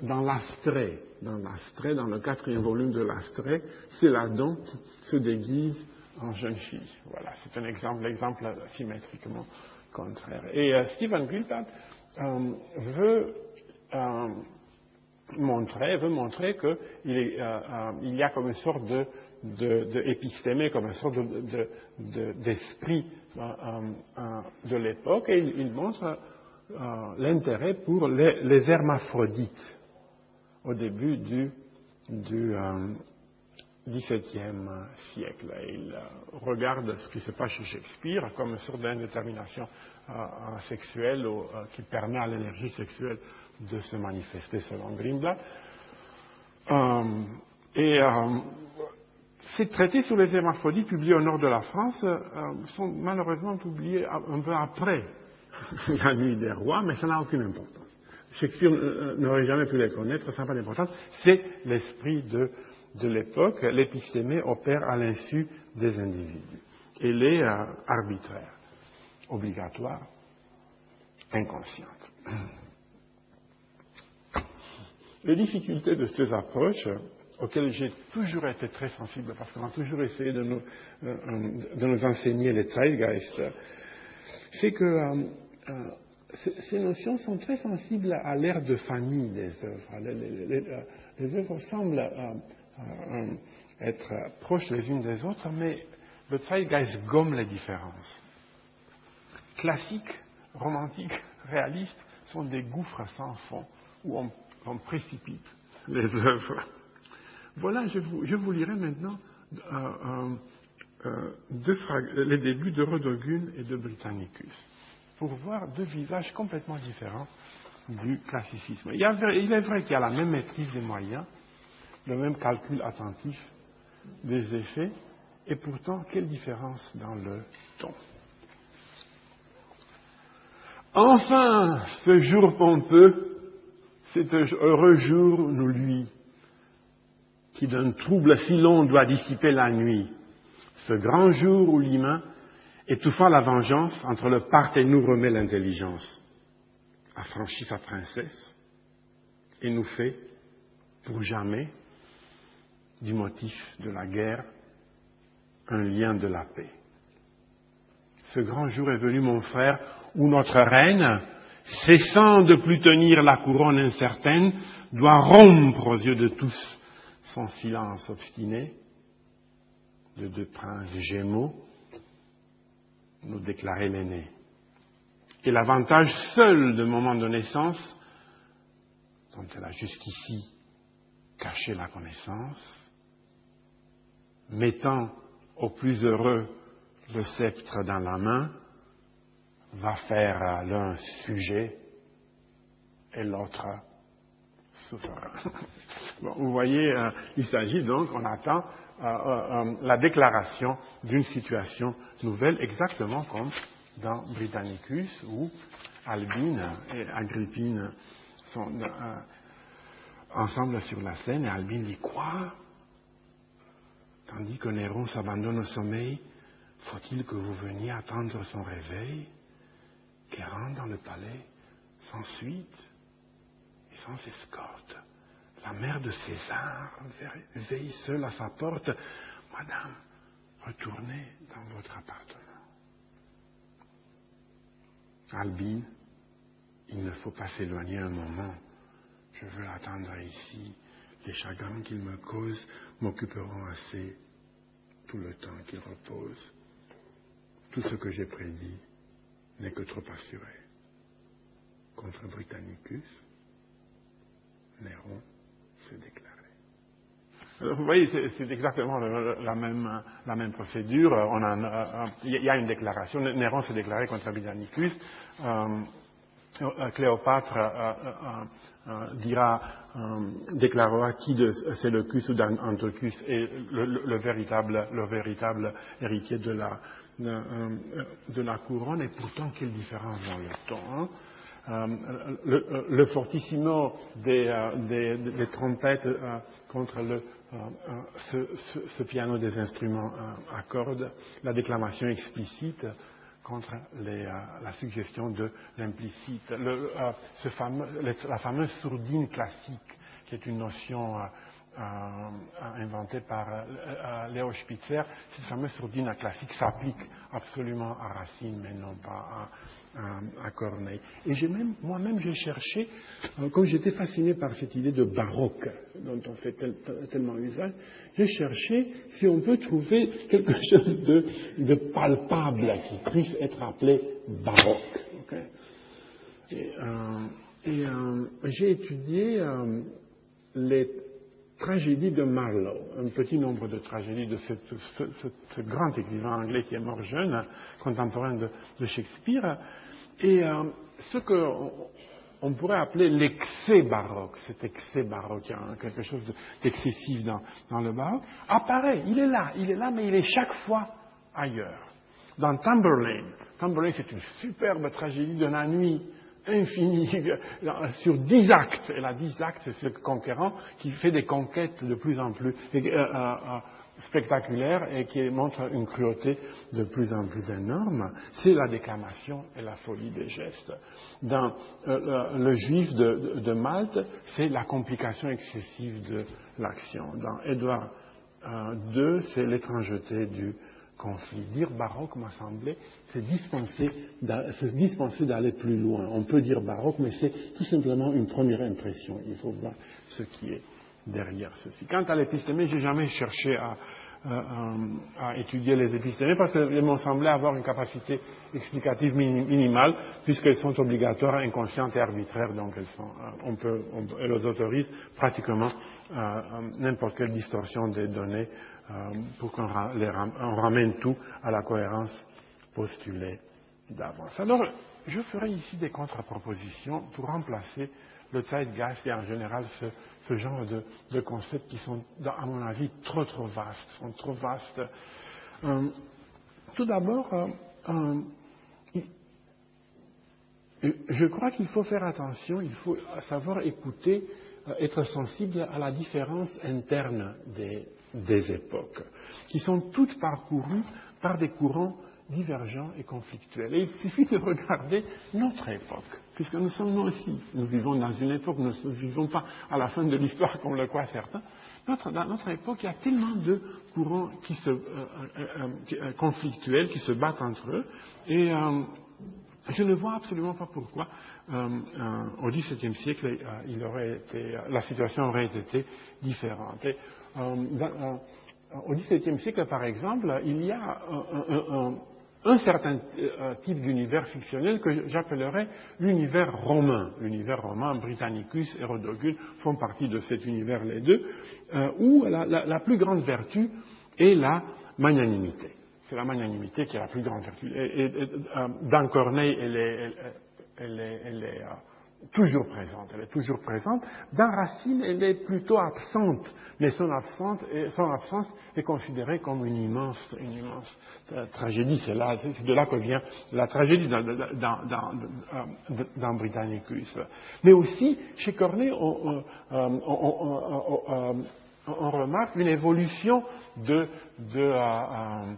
dans l'astrait, dans l'astrait, dans le quatrième volume de l'astrait, c'est là donc se déguise en jeune fille. Voilà, c'est un exemple, l'exemple symétriquement contraire. Et Stephen Greenblatt euh, veut euh, montrer, veut montrer qu'il euh, y a comme une sorte de, de, comme une sorte d'esprit de, l'époque, et il, montre l'intérêt pour les, hermaphrodites au début du, du XVIIe siècle. Il regarde ce qui se passe chez Shakespeare comme une sorte d'indétermination sexuelle ou, euh, qui permet à l'énergie sexuelle de se manifester selon Greenblatt. Euh, et euh, ces traités sur les hermaphrodites publiés au nord de la France sont malheureusement publiés un peu après la nuit des rois, mais ça n'a aucune importance. Shakespeare n'aurait jamais pu les connaître, ça n'a pas d'importance. C'est l'esprit de, de l'époque. L'épistémé opère à l'insu des individus. Elle est arbitraire obligatoire, inconsciente. Les difficultés de ces approches, auxquelles j'ai toujours été très sensible, parce qu'on a toujours essayé de nous, euh, enseigner les Zeitgeist, c'est que euh, euh, ces notions sont très sensibles à l'ère de famille des œuvres. Les, œuvres semblent être proches les unes des autres, mais le Zeitgeist gomme les différences classiques, romantiques, réalistes, sont des gouffres sans fond où on, précipite les œuvres. Voilà, je vous, lirai maintenant euh, euh, euh, les débuts de Rodogune et de Britannicus pour voir deux visages complètement différents du classicisme. il est vrai qu'il y a la même maîtrise des moyens, le même calcul attentif des effets, et pourtant, quelle différence dans le ton? Enfin, ce jour pompeux, cet heureux jour, nous lui, qui d'un trouble si long doit dissiper la nuit, ce grand jour où l'humain, étouffant la vengeance, entre le part et nous remet l'intelligence, a franchi sa princesse et nous fait, pour jamais, du motif de la guerre, un lien de la paix. Ce grand jour est venu, mon frère, où notre reine, cessant de plus tenir la couronne incertaine, doit rompre aux yeux de tous son silence obstiné, de deux princes gémeaux, nous déclarer l'aîné. Et l'avantage seul de moment de naissance, dont elle a jusqu'ici caché la connaissance, mettant au plus heureux le sceptre dans la main, va faire l'un sujet et l'autre souffrira. Bon, vous voyez, il s'agit donc, on attend la déclaration d'une situation nouvelle, exactement comme dans Britannicus, où Albine et Agrippine sont ensemble sur la scène, et Albine dit quoi Tandis que Néron s'abandonne au sommeil, faut-il que vous veniez attendre son réveil, qu'il rentre dans le palais sans suite et sans escorte? La mère de César veille seule à sa porte. Madame, retournez dans votre appartement. Albine, il ne faut pas s'éloigner un moment. Je veux l'attendre ici. Les chagrins qu'il me cause m'occuperont assez tout le temps qu'il repose. Tout ce que j'ai prédit n'est que trop assuré. Contre Britannicus, Néron s'est déclaré. Alors, vous voyez, c'est exactement la même, la même procédure. On a, il y a une déclaration. Néron s'est déclaré contre Britannicus. Euh, euh, Cléopâtre euh, dira, déclarera qui de Séleucus ou d'Antiochus est le, véritable, le véritable héritier de la, de, la couronne, et pourtant quelle différence dans le temps. Hein. le, fortissimo des, des, trompettes contre le, ce, piano des instruments à cordes, la déclamation explicite contre euh, la suggestion de l'implicite. Euh, la fameuse sourdine classique, qui est une notion euh, inventée par Léo Spitzer, cette fameuse sourdine classique s'applique absolument à Racine, mais non pas à, Corneille. Et j'ai même, moi-même, j'ai cherché, euh, comme j'étais fasciné par cette idée de baroque dont on fait tellement usage, j'ai cherché si on peut trouver quelque chose de, palpable qui puisse être appelé baroque. Et, euh, euh, j'ai étudié les tragédies de Marlowe, un petit nombre de tragédies de ce, grand écrivain anglais qui est mort jeune, contemporain de Shakespeare, et euh, ce qu'on pourrait appeler l'excès baroque, cet excès baroque, hein, quelque chose d'excessif dans, dans, le baroque, apparaît, il est là, il est là, mais il est chaque fois ailleurs. Dans Tamberlane, Tamberlane c'est une superbe tragédie de la nuit, infinie, sur dix actes. Et là, dix actes, c'est ce conquérant qui fait des conquêtes de plus en plus. Euh, euh, spectaculaire et qui montre une cruauté de plus en plus énorme, c'est la déclamation et la folie des gestes. Dans euh, le, juif de, Malte, c'est la complication excessive de l'action. Dans Édouard II, euh, c'est l'étrangeté du conflit. Dire baroque m'a semblé, c'est dispenser, d'aller plus loin. On peut dire baroque, mais c'est tout simplement une première impression. Il faut voir ce qui est derrière ceci. Quant à l'épistémie, j'ai jamais cherché à, à, étudier les épistémées parce qu'elles m'ont semblé avoir une capacité explicative minimale puisqu'elles sont obligatoires, inconscientes et arbitraires, donc elles, sont, euh, on peut, elles autorisent pratiquement euh, euh, n'importe quelle distorsion des données pour qu'on ramène tout à la cohérence postulée d'avance. Alors, je ferai ici des contre-propositions pour remplacer le zeitgeist et en général ce, genre de, concepts qui sont, à mon avis, trop trop vastes, sont trop vastes. Euh, tout d'abord, euh, euh, je crois qu'il faut faire attention, il faut savoir écouter, être sensible à la différence interne des époques, qui sont toutes parcourues par des courants divergents et conflictuels. Et il suffit de regarder notre époque, puisque nous sommes nous aussi. Nous vivons dans une époque, nous ne vivons pas à la fin de l'histoire comme le croient certains. Notre, dans notre époque, il y a tellement de courants qui se, euh, euh, euh, conflictuels qui se battent entre eux, et je ne vois absolument pas pourquoi au XVIIe siècle, la situation aurait été différente. Au XVIIe siècle, par exemple, il y a un, certain euh, type d'univers fictionnel que j'appellerais l'univers romain. L'univers romain, Britannicus et Rodogune font partie de cet univers, les deux, euh, où la, plus grande vertu est la magnanimité. C'est la magnanimité qui est la plus grande vertu. Euh, dans Corneille, elle est, toujours présente. Elle est toujours présente. Dans Racine, elle est plutôt absente, mais son, absence, son absence est considérée comme une immense, une immense euh, tragédie. C'est là, c'est de là que vient la tragédie dans, dans, dans, dans Britannicus. Mais aussi, chez Corneille, on, on, on remarque une évolution de, de, euh,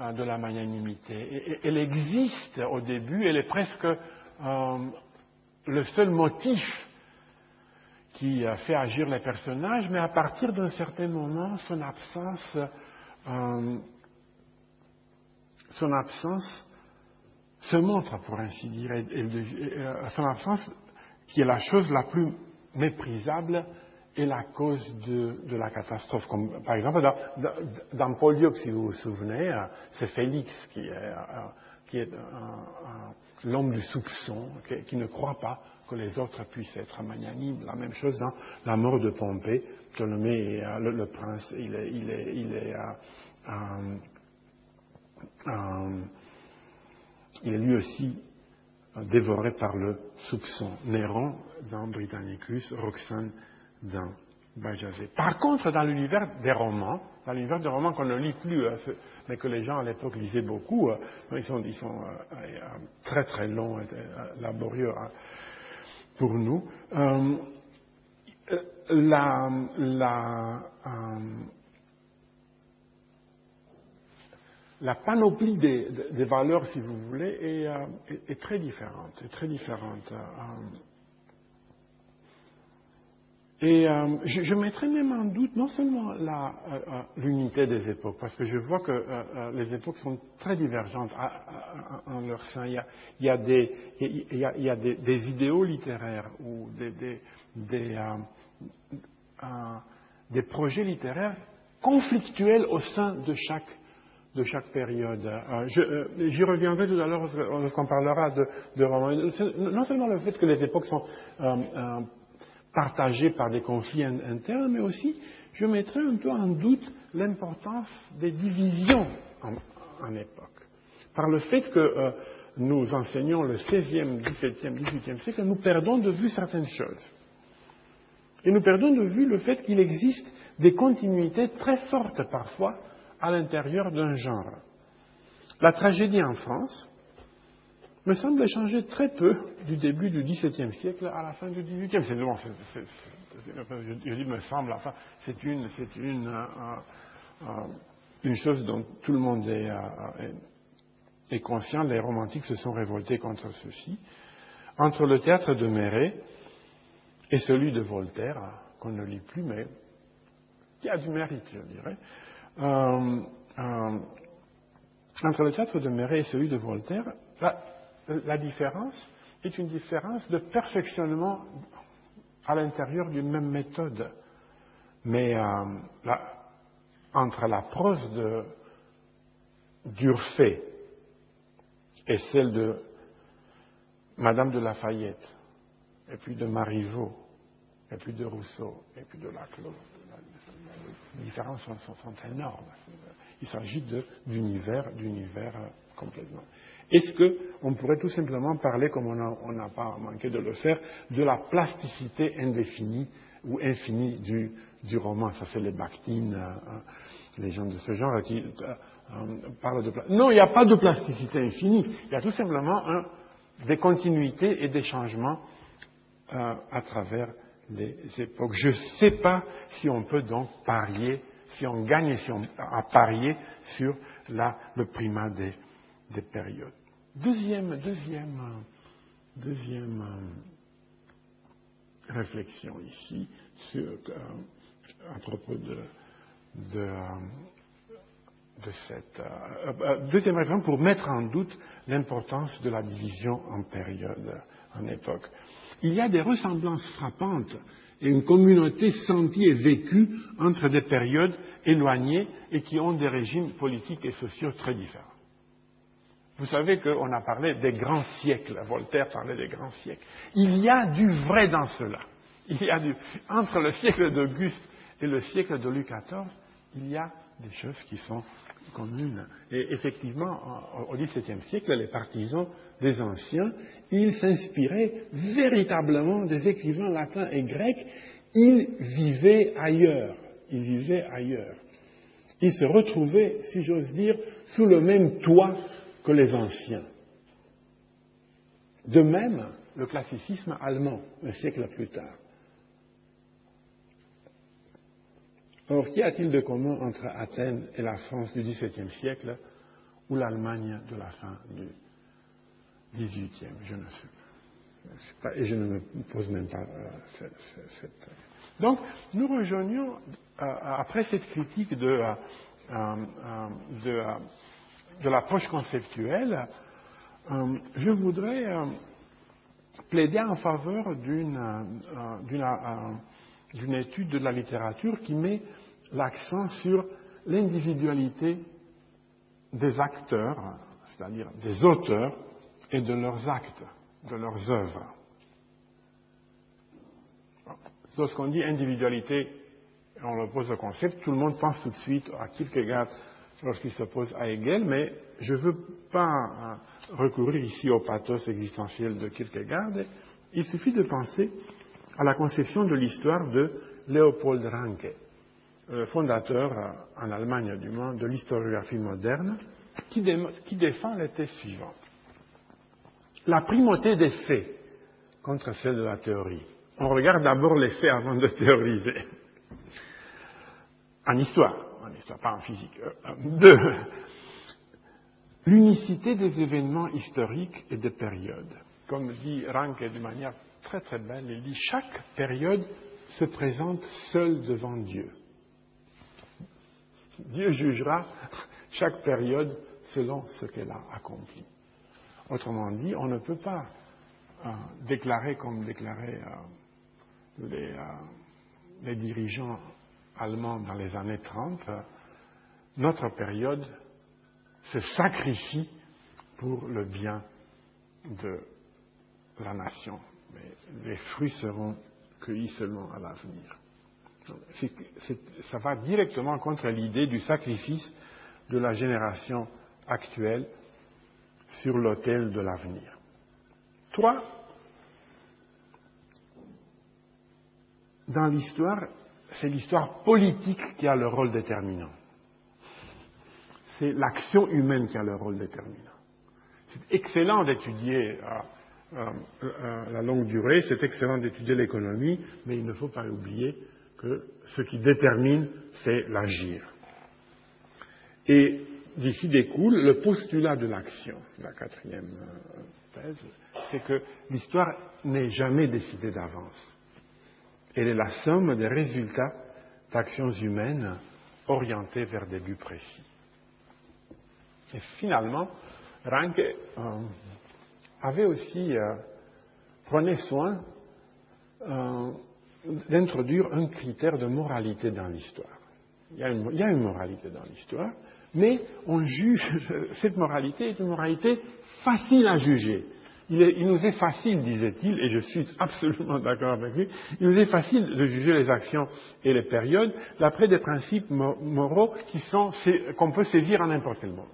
euh, de la magnanimité. elle existe au début, elle est presque euh, le seul motif qui fait agir les personnages, mais à partir d'un certain moment, son absence, son absence se montre, pour ainsi dire, son absence qui est la chose la plus méprisable est la cause de, la catastrophe. Comme, par exemple, dans, dans, Polyop, si vous vous souvenez, euh, c'est Félix qui est, euh, qui est l'homme du soupçon, qui, ne croit pas que les autres puissent être magnanimes. La même chose dans la mort de Pompée. Ptolémée, euh, le, prince, il est, il est, il est, il est lui aussi dévoré par le soupçon. Néron, dans Britannicus, Roxane, dans Bajazet. Par contre, dans l'univers des romans, dans l'univers des romans qu'on ne lit plus, hein, mais que les gens à l'époque lisaient beaucoup, euh, ils sont, ils sont euh, euh, très très longs et laborieux hein, pour nous. la, panoplie des, valeurs, si vous voulez. Est très différente. Et euh, je, je, mettrais même en doute non seulement euh, euh, l'unité des époques, parce que je vois que les époques sont très divergentes en leur sein. Il y a, il y a, des, il y a, il y a des, idéaux littéraires ou des, des, des projets littéraires conflictuels au sein de chaque de chaque période. J'y reviendrai tout à l'heure lorsqu'on parlera de, de romans. Non seulement le fait que les époques sont partagés par des conflits internes, mais aussi je mettrai un peu en doute l'importance des divisions en, époque. Par le fait que euh, nous enseignons le XVIe, XVIIe, XVIIIe siècle, nous perdons de vue certaines choses. Et nous perdons de vue le fait qu'il existe des continuités très fortes parfois à l'intérieur d'un genre. La tragédie en France, me semble changer très peu du début du XVIIe siècle à la fin du XVIIIe. C'est, bon, je, dis me semble, enfin, c'est une, c'est une, euh, euh, une chose dont tout le monde est, euh, est, conscient. Les romantiques se sont révoltés contre ceci. Entre le théâtre de Méret et celui de Voltaire, qu'on ne lit plus, mais qui a du mérite, je dirais. entre le théâtre de Méret et celui de Voltaire, la différence est une différence de perfectionnement à l'intérieur d'une même méthode. Mais euh, entre la prose de d'Urfé et celle de Madame de Lafayette, et puis de Marivaux, et puis de Rousseau, et puis de Laclos, les différences sont, sont énormes. Il s'agit d'univers, d'univers euh, complètement. Est-ce qu'on pourrait tout simplement parler, comme on n'a pas manqué de le faire, de la plasticité indéfinie ou infinie du, roman? Ça, c'est les Bactines, euh, euh, les gens de ce genre qui euh, parlent de... Non, il n'y a pas de plasticité infinie. Il y a tout simplement des continuités et des changements à travers les époques. Je ne sais pas si on peut donc parier, si on gagne si on, à parier sur le primat des périodes. Deuxième, deuxième, deuxième euh, réflexion ici sur, euh, à propos de, de, euh, de cette deuxième réflexion pour mettre en doute l'importance de la division en période, en époque. Il y a des ressemblances frappantes et une communauté sentie et vécue entre des périodes éloignées et qui ont des régimes politiques et sociaux très différents. Vous savez qu'on a parlé des grands siècles. Voltaire parlait des grands siècles. Il y a du vrai dans cela. Entre le siècle d'Auguste et le siècle de Louis XIV, il y a des choses qui sont communes. Et effectivement, au XVIIe siècle, les partisans des anciens, il s'inspirait véritablement des écrivains latins et grecs, il vivait ailleurs, il vivait ailleurs. Il se retrouvait, si j'ose dire, sous le même toit que les anciens. De même, le classicisme allemand, un siècle plus tard. Or, qu'y a-t-il de commun entre Athènes et la France du XVIIe siècle ou l'Allemagne de la fin du XVIIIe Je ne sais pas. Et je ne me pose même pas euh, cette, Donc, nous rejoignons, euh, après cette critique de, euh, de, de l'approche conceptuelle, je voudrais plaider en faveur d'une d'une étude de la littérature qui met l'accent sur l'individualité des acteurs, c'est-à-dire des auteurs, et de leurs actes, de leurs œuvres. Lorsqu'on dit individualité, on le pose au concept, tout le monde pense tout de suite à Kierkegaard lorsqu'il s'oppose à Hegel, mais je ne veux pas euh, recourir ici au pathos existentiel de Kierkegaard. Il suffit de penser à la conception de l'histoire de Leopold Ranke, fondateur euh, en Allemagne du monde de l'historiographie moderne, qui, défend les thèses suivantes. La primauté des faits contre celle de la théorie. On regarde d'abord les faits avant de théoriser. En histoire, histoire, pas en physique. Euh, deux, l'unicité des événements historiques et des périodes. Comme dit Ranke de manière très très belle, il dit chaque période se présente seule devant Dieu. Dieu jugera chaque période selon ce qu'elle a accompli. Autrement dit, on ne peut pas euh, déclarer comme déclaraient euh, les, dirigeants allemands dans les années 30, notre période se sacrifie pour le bien de la nation. Mais les fruits seront cueillis seulement à l'avenir ça va directement contre l'idée du sacrifice de la génération actuelle sur l'autel de l'avenir. Trois, dans l'histoire, c'est l'histoire politique qui a le rôle déterminant. C'est l'action humaine qui a le rôle déterminant. C'est excellent d'étudier euh, euh, euh, la longue durée, c'est excellent d'étudier l'économie, mais il ne faut pas oublier que ce qui détermine, c'est l'agir. Et d'ici découle le postulat de l'action, la quatrième thèse, c'est que l'histoire n'est jamais décidée d'avance. Elle est la somme des résultats d'actions humaines orientées vers des buts précis. Et finalement, Ranke euh, avait aussi euh, prenait soin d'introduire un critère de moralité dans l'histoire. Il, y a une moralité dans l'histoire, mais on juge, cette moralité est une moralité facile à juger. Il, nous est facile, disait-il, et je suis absolument d'accord avec lui, il nous est facile de juger les actions et les périodes d'après des principes moraux qui sont, qu'on peut saisir à n'importe quel moment.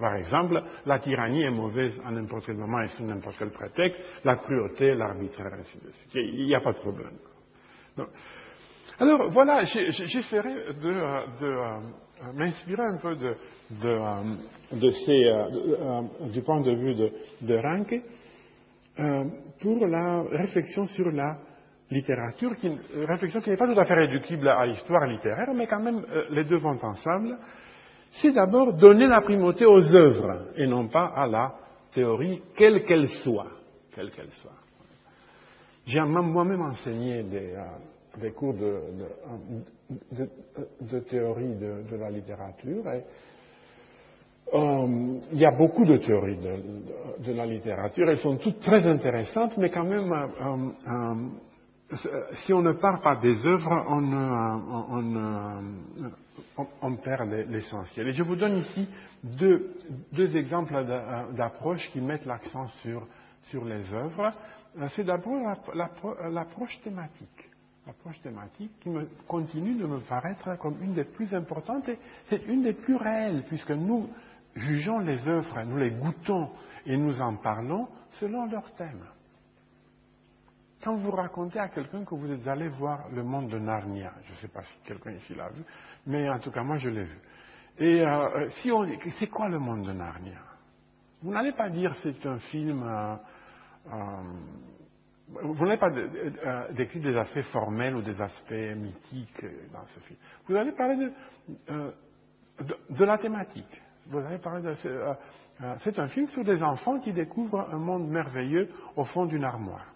Par exemple, la tyrannie est mauvaise à n'importe quel moment et sous n'importe quel prétexte, la cruauté, l'arbitraire, ainsi de suite. Il n'y a pas de problème. Alors voilà, j'essaierai de, euh, m'inspirer un peu de, euh, ces, euh, du point de vue de, de Ranke pour la réflexion sur la littérature, qui, réflexion qui n'est pas tout à fait réductible à l'histoire littéraire, mais quand même les deux vont ensemble c'est d'abord donner la primauté aux œuvres et non pas à la théorie, quelle qu'elle soit. Quelle qu'elle soit. J'ai moi-même enseigné des, cours de, théorie de, la littérature euh, il y a beaucoup de théories de, la littérature. Elles sont toutes très intéressantes, mais quand même, euh, si on ne parle pas des œuvres, on, on, perd l'essentiel. Et je vous donne ici deux, exemples d'approches qui mettent l'accent sur, les œuvres. Euh, c'est d'abord l'approche thématique. L'approche thématique qui me, continue de me paraître comme une des plus importantes et c'est une des plus réelles, puisque nous, jugeons les œuvres, nous les goûtons et nous en parlons selon leur thème. Quand vous racontez à quelqu'un que vous êtes allé voir le monde de Narnia, je ne sais pas si quelqu'un ici l'a vu, mais en tout cas moi je l'ai vu. Et euh, si on c'est quoi le monde de Narnia? Vous n'allez pas dire c'est un film. Euh, euh, vous n'allez pas décrire des aspects formels ou des aspects mythiques dans ce film. Vous allez parler de, de, la thématique. Vous de. c'est un film sur des enfants qui découvrent un monde merveilleux au fond d'une armoire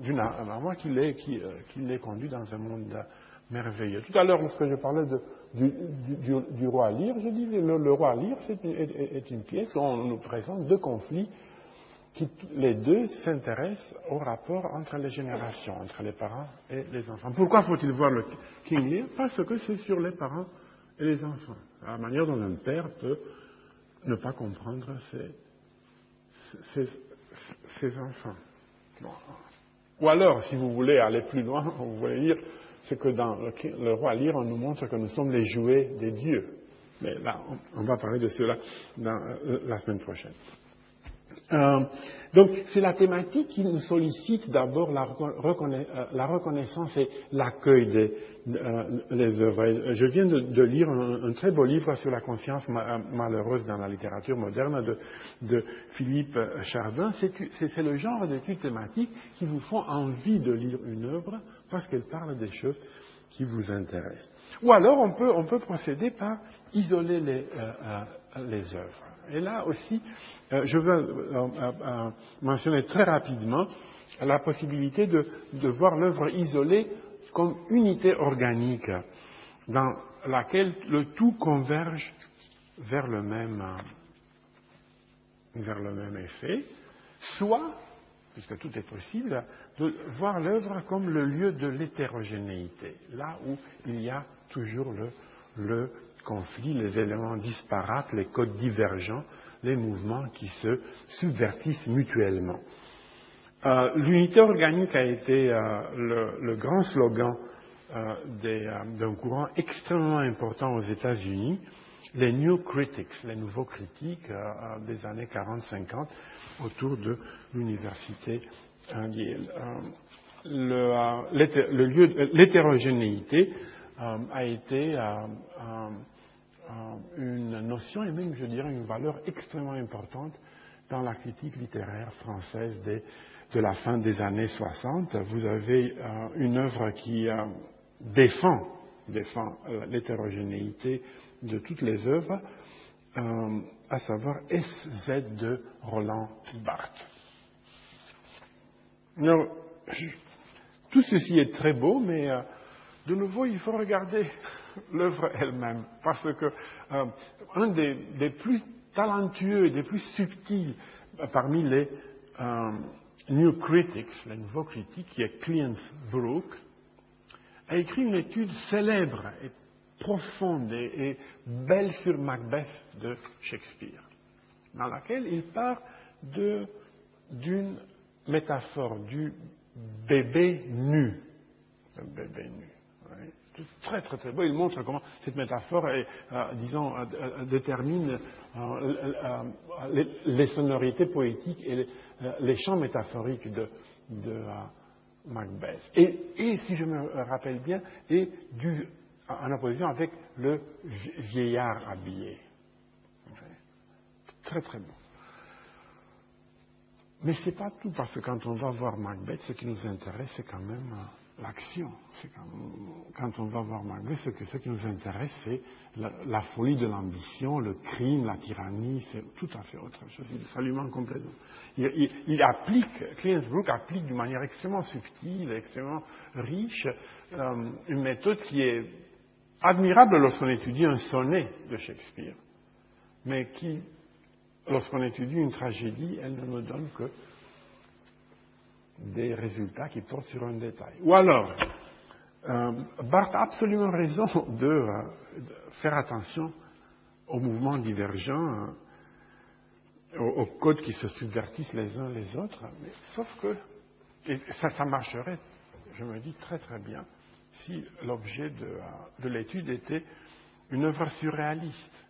d'une armoire qui les, qui, les conduit dans un monde merveilleux. Tout à l'heure, lorsque je parlais de, du, roi Lyre, je disais le, le roi Lyre est, est, une pièce où on nous présente deux conflits qui, les deux s'intéressent au rapport entre les générations, entre les parents et les enfants. Pourquoi faut-il voir le King Lear? Parce que c'est sur les parents et les enfants. La manière dont un père peut ne pas comprendre ses, ses, enfants. Ou alors, si vous voulez aller plus loin, vous voulez dire c'est que dans le, roi Lyre, on nous montre que nous sommes les jouets des dieux. Mais là, on, va parler de cela euh, la semaine prochaine. Euh, donc, c'est la thématique qui nous sollicite d'abord la, euh, reconnaissance et l'accueil des les œuvres. Je viens de, lire un, très beau livre sur la conscience malheureuse dans la littérature moderne de, Philippe Chardin. C'est le genre d'études thématiques qui vous font envie de lire une œuvre parce qu'elle parle des choses qui vous intéressent. Ou alors on peut, procéder par isoler euh, euh, les œuvres. Et là aussi, euh, je veux mentionner très rapidement la possibilité de, de voir l'œuvre isolée comme unité organique dans laquelle le tout converge vers le même, vers le même effet, soit puisque tout est possible, de voir l'œuvre comme le lieu de l'hétérogénéité, là où il y a toujours le, conflit, les éléments disparates, les codes divergents, les mouvements qui se subvertissent mutuellement. Euh, l'unité organique a été euh, le, grand slogan euh, d'un courant extrêmement important aux États-Unis, les New Critics, les nouveaux critiques des années 40-50, autour de l'université Yale. L'hétérogénéité a été une notion et même, je dirais, une valeur extrêmement importante dans la critique littéraire française de la fin des années 60. Vous avez une œuvre qui défend, défend l'hétérogénéité de toutes les œuvres, euh, à savoir SZ de Roland Barthes. tout ceci est très beau, mais euh, de nouveau, il faut regarder l'œuvre elle-même, parce que euh, un des, plus talentueux des plus subtils parmi les New Critics, les nouveaux critiques, qui est Clint Brook, a écrit une étude célèbre et profonde et, belle sur Macbeth de Shakespeare, dans laquelle il part d'une métaphore du bébé nu. Très très très beau. Il montre comment cette métaphore, est, euh, disons, euh, euh, détermine les, sonorités poétiques et les, champs métaphoriques de, Macbeth. Et, si je me rappelle bien, et du en opposition avec le vieillard habillé. Très très bon. Mais ce n'est pas tout, parce que quand on va voir Macbeth, ce qui nous intéresse, c'est quand même l'action. Quand, on va voir Macbeth, ce, ce qui nous intéresse, c'est la, folie de l'ambition, le crime, la tyrannie, c'est tout à fait autre chose. Manque complètement. Il, il, applique, Clinsbrook applique d'une manière extrêmement subtile, extrêmement riche, euh, une méthode qui est admirable lorsqu'on étudie un sonnet de Shakespeare, mais qui, lorsqu'on étudie une tragédie, elle ne nous donne que des résultats qui portent sur un détail. Ou alors, euh, Barthes a absolument raison de, euh, faire attention aux mouvements divergents, euh, aux, codes qui se subvertissent les uns les autres, mais, sauf que et ça, ça marcherait, je me dis très très bien, si l'objet de, l'étude était une œuvre surréaliste.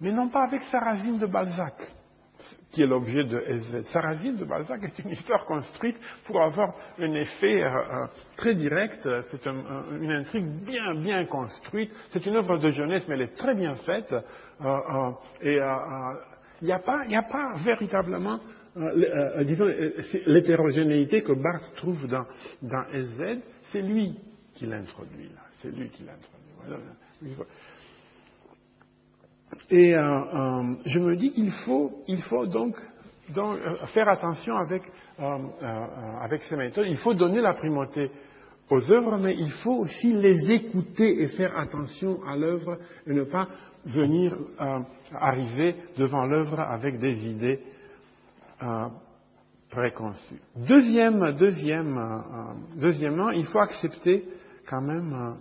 mais non pas avec Sarrazine de Balzac, qui est l'objet de SZ. Sarrazine de Balzac est une histoire construite pour avoir un effet euh, euh, très direct. C'est une intrigue bien, bien construite. C'est une œuvre de jeunesse, mais elle est très bien faite. Euh, et il n'y a, pas véritablement disons, l'hétérogénéité que Barthes trouve dans, dans SZ. C'est lui qui l'introduit là. C'est lui qui l'introduit. Et euh, euh, je me dis qu'il faut, il faut donc, euh, faire attention avec, avec ces méthodes. Il faut donner la primauté aux œuvres, mais il faut aussi les écouter et faire attention à l'œuvre et ne pas venir arriver devant l'œuvre avec des idées préconçues. Deuxième, deuxième, deuxièmement, il faut accepter quand même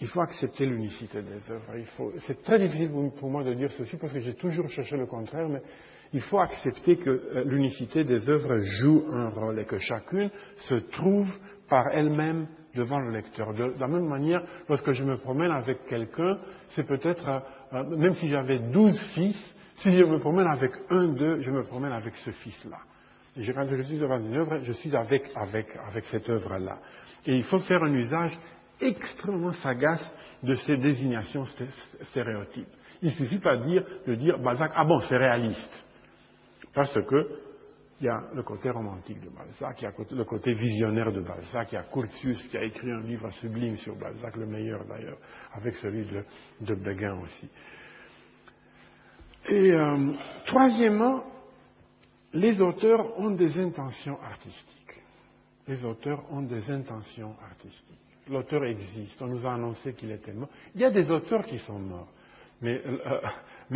il faut accepter l'unicité des œuvres. c'est très difficile pour moi de dire ceci parce que j'ai toujours cherché le contraire, mais il faut accepter que euh, l'unicité des œuvres joue un rôle et que chacune se trouve par elle-même devant le lecteur. De, la même manière, lorsque je me promène avec quelqu'un, c'est peut-être, euh, euh, même si j'avais douze fils, si je me promène avec un d'eux, je me promène avec ce fils-là. Et quand je suis devant une œuvre, je suis avec, avec, avec cette œuvre-là. Et il faut faire un usage extrêmement sagace de ces désignations stéréotypes. Il ne suffit pas de dire, de dire Balzac, ah bon, c'est réaliste. Parce que il y a le côté romantique de Balzac, il y a le côté visionnaire de Balzac, il y a Curtius qui a écrit un livre sublime sur Balzac, le meilleur d'ailleurs, avec celui de, de Béguin aussi. Et euh, troisièmement, les auteurs ont des intentions artistiques. Les auteurs ont des intentions artistiques l'auteur existe, on nous a annoncé qu'il était mort. Il y a des auteurs qui sont morts, mais, euh,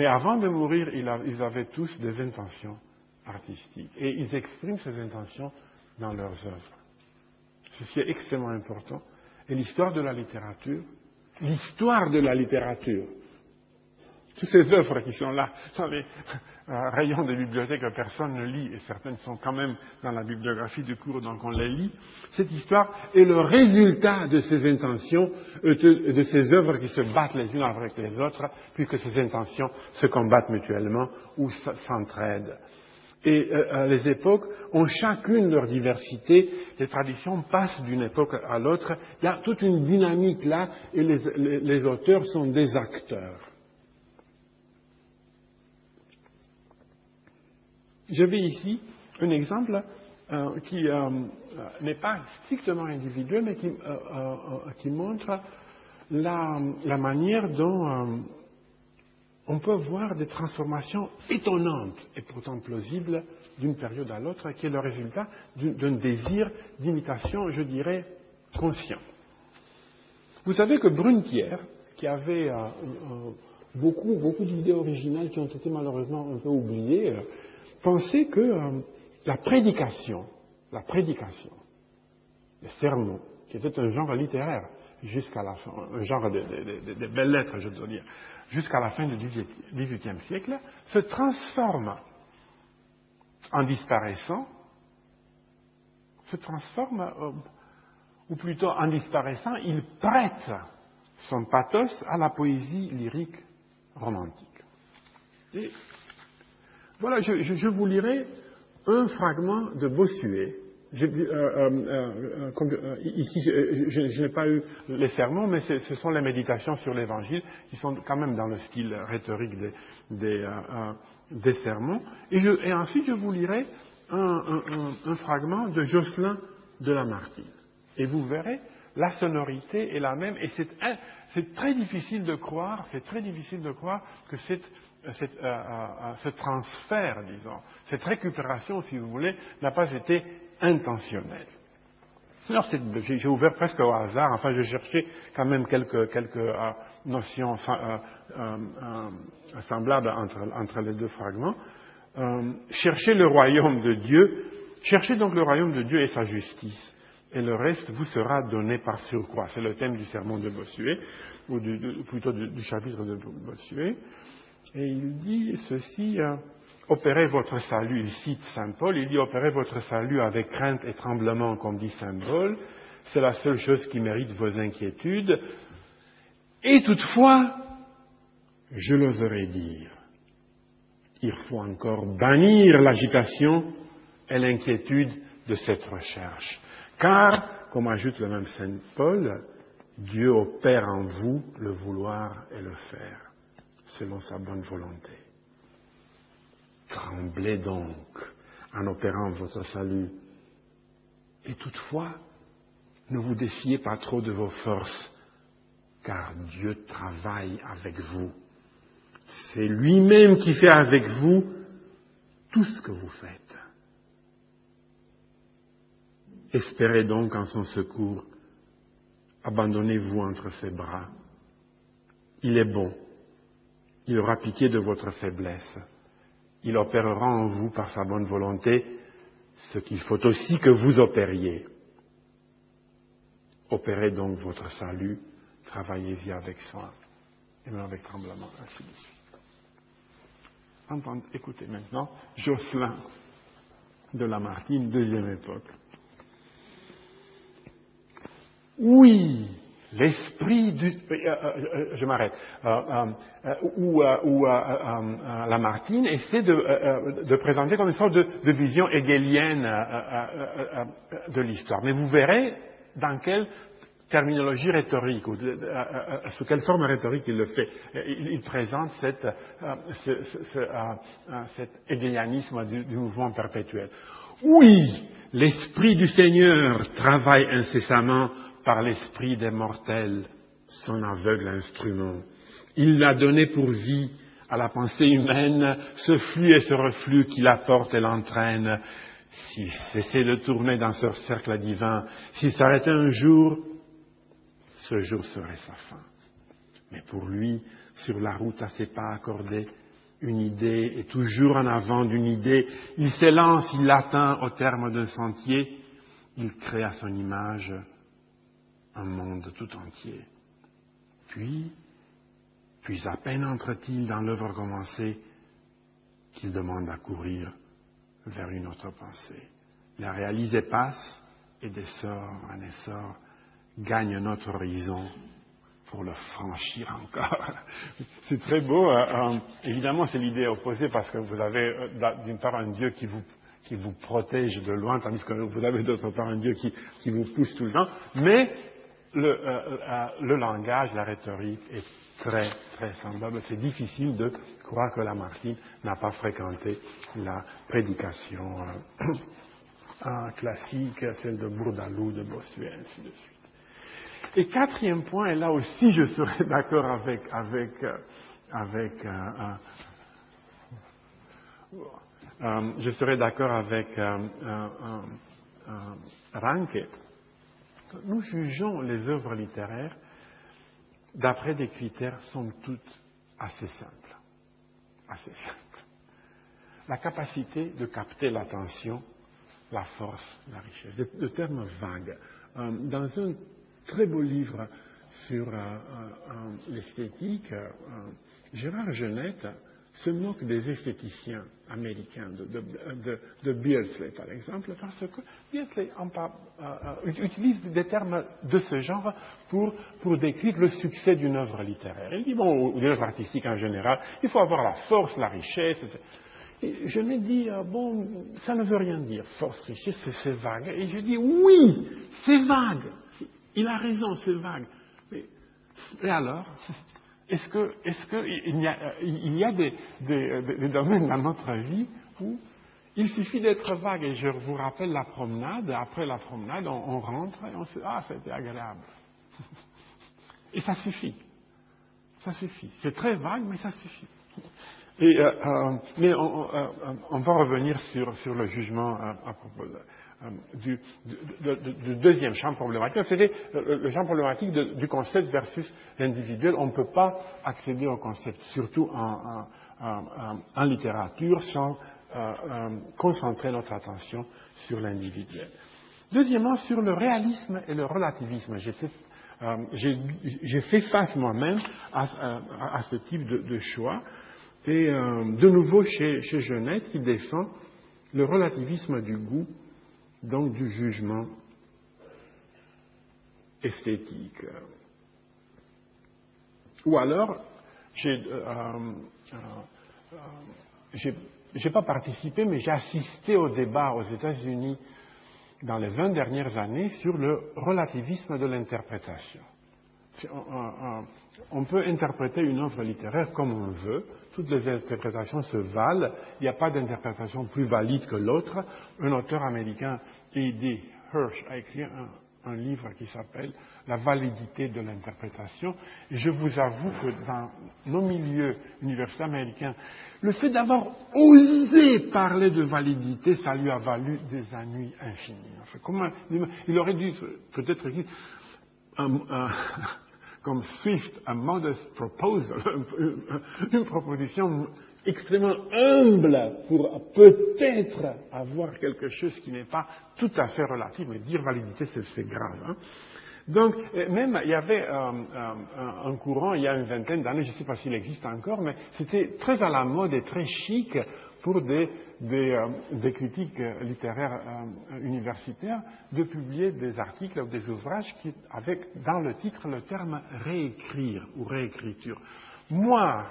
avant de mourir, ils avaient tous des intentions artistiques et ils expriment ces intentions dans leurs œuvres. Ceci est extrêmement important. Et l'histoire de la littérature, l'histoire de la littérature, toutes ces œuvres qui sont là, dans les euh, rayons des bibliothèques que personne ne lit, et certaines sont quand même dans la bibliographie du cours, donc on les lit, cette histoire est le résultat de ces intentions, euh, de, ces œuvres qui se battent les unes avec les autres, puisque ces intentions se combattent mutuellement ou s'entraident. Et euh, les époques ont chacune leur diversité, les traditions passent d'une époque à l'autre, il y a toute une dynamique là, et les auteurs sont des acteurs. Je vais ici un exemple euh, qui euh, n'est pas strictement individuel, mais qui, euh, montre la, manière dont on peut voir des transformations étonnantes et pourtant plausibles d'une période à l'autre, qui est le résultat d'un désir d'imitation, je dirais, conscient. Vous savez que Brunetière, qui avait beaucoup, beaucoup d'idées originales qui ont été malheureusement un peu oubliées, pensez que euh, la prédication, la prédication, le sermon, qui était un genre littéraire jusqu'à la fin, un genre de, belles lettres, je dois dire, jusqu'à la fin du XVIIIe siècle, se transforme en disparaissant, se transforme, euh, ou plutôt en disparaissant, il prête son pathos à la poésie lyrique romantique. Voilà, je, vous lirai un fragment de Bossuet. Euh, euh, euh, ici, je, n'ai pas eu les sermons, mais ce sont les méditations sur l'Évangile qui sont quand même dans le style rhétorique des, sermons. Et, ensuite, je vous lirai un, fragment de Jocelyn de Lamartine. Et vous verrez, la sonorité est la même. Et c'est très difficile de croire, c'est très difficile de croire que cette, euh, euh, ce transfert, disons, cette récupération, si vous voulez, n'a pas été intentionnelle. Alors, j'ai ouvert presque au hasard, enfin, je cherchais quand même quelques, euh, notions semblables entre, entre, les deux fragments. cherchez le royaume de Dieu, cherchez donc le royaume de Dieu et sa justice, et le reste vous sera donné par surcroît. C'est le thème du sermon de Bossuet, ou plutôt du, du chapitre de Bossuet. Et il dit ceci, hein, opérez votre salut, il cite Saint Paul, il dit opérez votre salut avec crainte et tremblement, comme dit Saint Paul, c'est la seule chose qui mérite vos inquiétudes. Et toutefois, je l'oserais dire, il faut encore bannir l'agitation et l'inquiétude de cette recherche. Car, comme ajoute le même Saint Paul, Dieu opère en vous le vouloir et le faire, selon sa bonne volonté. Tremblez donc en opérant votre salut. Et toutefois, ne vous défiez pas trop de vos forces, car Dieu travaille avec vous. C'est lui-même qui fait avec vous tout ce que vous faites. Espérez donc en son secours. Abandonnez-vous entre ses bras. Il est bon. Il aura pitié de votre faiblesse. Il opérera en vous par sa bonne volonté ce qu'il faut aussi que vous opériez. Opérez donc votre salut, travaillez-y avec soin, et même avec tremblement, ainsi de suite. Écoutez maintenant Jocelyn de Lamartine, deuxième époque. Oui, l'esprit du... Euh, euh, euh, je m'arrête. où, Lamartine essaie de, présenter comme une sorte de, vision hegelienne de l'histoire. Mais vous verrez dans quelle terminologie rhétorique, ou sous quelle forme rhétorique il le fait. Il, présente cet hegelianisme du, du mouvement perpétuel. Oui, l'Esprit du Seigneur travaille incessamment par l'esprit des mortels, son aveugle instrument. Il l'a donné pour vie à la pensée humaine, ce flux et ce reflux qui l'apporte et l'entraîne. S'il cessait de tourner dans ce cercle divin, s'il s'arrêtait un jour, ce jour serait sa fin. Mais pour lui, sur la route à ses pas accordés, une idée est toujours en avant d'une idée. Il s'élance, il l'atteint au terme d'un sentier, il crée à son image un monde tout entier. Puis, puis à peine entre-t-il dans l'œuvre commencée qu'il demande à courir vers une autre pensée. La réalisée passe et d'essor en essor gagne notre horizon pour le franchir encore. c'est très beau. Hein, hein. évidemment, c'est l'idée opposée parce que vous avez euh, d'une part un Dieu qui vous, qui vous protège de loin, tandis que vous avez d'autre part un Dieu qui, qui vous pousse tout le temps. Mais le, euh, euh, le, langage, la rhétorique est très, très semblable. C'est difficile de croire que Lamartine n'a pas fréquenté la prédication euh, classique, celle de Bourdalou, de Bossuet, ainsi de suite. Et quatrième point, et là aussi je serais d'accord avec, avec, avec je serais d'accord avec Ranke, nous jugeons les œuvres littéraires d'après des critères, somme toute, assez simples. Assez simples. La capacité de capter l'attention, la force, la richesse. De, termes vagues. Euh, dans un très beau livre sur euh, euh, l'esthétique, Gérard Genette se moque des esthéticiens américains, de, Beardsley par exemple, parce que Beardsley euh, euh, utilise des termes de ce genre pour, décrire le succès d'une œuvre littéraire. Il dit, bon, ou d'une œuvre artistique en général, il faut avoir la force, la richesse. Et je me dis, euh, bon, ça ne veut rien dire, force, richesse, c'est vague. Et je dis, oui, c'est vague. Il a raison, c'est vague. et alors? Est-ce qu'il est y a, il y a des, domaines dans notre vie où il suffit d'être vague Et je vous rappelle la promenade. Après la promenade, on, rentre et on se dit Ah, c'était agréable. Et ça suffit. Ça suffit. C'est très vague, mais ça suffit. Et, euh, euh, mais on, euh, on, va revenir sur, sur le jugement à propos de, euh, du, deuxième champ problématique. C'était le, champ problématique du concept versus l'individuel. On ne peut pas accéder au concept, surtout en, littérature, sans euh, euh, concentrer notre attention sur l'individuel. Deuxièmement, sur le réalisme et le relativisme. J'ai fait face moi-même à, ce type de, choix. Et de nouveau, chez, chez Genette, il défend le relativisme du goût donc du jugement esthétique. Ou alors j'ai n'ai pas participé, mais j'ai assisté au débat aux États-Unis dans les 20 dernières années sur le relativisme de l'interprétation. On peut interpréter une œuvre littéraire comme on veut, toutes les interprétations se valent, il n'y a pas d'interprétation plus valide que l'autre. Un auteur américain, E.D. Hirsch, a écrit un, un livre qui s'appelle La validité de l'interprétation. Et je vous avoue que dans nos milieux universitaires américains, le fait d'avoir osé parler de validité, ça lui a valu des ennuis infinis. Il aurait dû peut-être écrire comme Swift, un modest proposal, une proposition extrêmement humble pour peut-être avoir quelque chose qui n'est pas tout à fait relatif, mais dire validité, c'est grave. Hein. Donc, euh, même, il y avait euh, euh, un courant, il y a une vingtaine d'années, je ne sais pas s'il existe encore, mais c'était très à la mode et très chic pour des, des, critiques littéraires universitaires de publier des articles ou des ouvrages qui avec dans le titre le terme réécrire ou réécriture. Moi,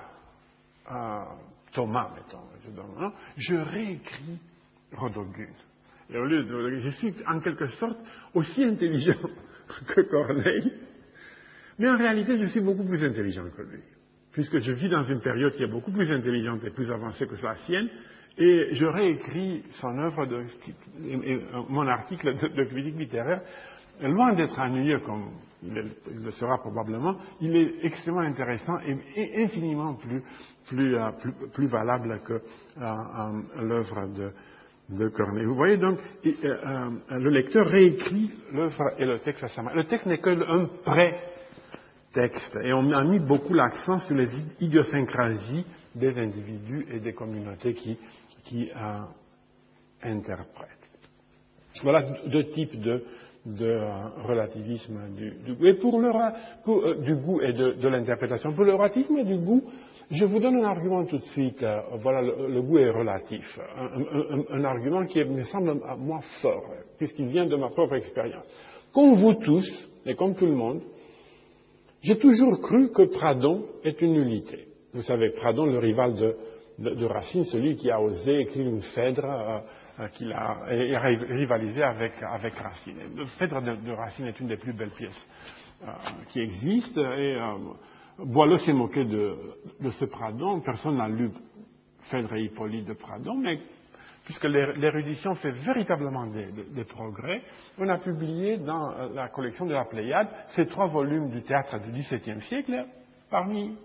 Thomas, mettons, je réécris Rodogune. Et au lieu de, je suis en quelque sorte aussi intelligent que Corneille, mais en réalité, je suis beaucoup plus intelligent que lui, puisque je vis dans une période qui est beaucoup plus intelligente et plus avancée que la sienne, et je réécris son œuvre, de, mon article de, critique littéraire, loin d'être ennuyeux comme il, le sera probablement, il est extrêmement intéressant et, infiniment plus, plus, euh, plus, valable que euh, euh, l'œuvre de, de Corneille. Vous voyez donc, le lecteur réécrit l'œuvre et le texte à sa main. Le texte n'est qu'un pré-texte et on a mis beaucoup l'accent sur les idiosyncrasies des individus et des communautés qui, qui interprètent. Voilà deux types de, de relativisme du, goût. Et pour le, euh, du goût et de, l'interprétation. Pour le relativisme du goût, je vous donne un argument tout de suite. Euh, voilà, le, goût est relatif. Un, argument qui me semble à moi fort, puisqu'il vient de ma propre expérience. Comme vous tous, et comme tout le monde, j'ai toujours cru que Pradon est une nullité. Vous savez, Pradon, le rival de, de, Racine, celui qui a osé écrire une Phèdre euh, euh, qu'il a rivalisé avec, avec Racine. Le Phèdre de, Racine est une des plus belles pièces euh, qui existent et Boileau s'est moqué de, de, ce Pradon. Personne n'a lu Phèdre et Hippolyte de Pradon, mais puisque l'érudition fait véritablement des, progrès, on a publié dans la collection de la Pléiade ces trois volumes du théâtre du XVIIe siècle, parmi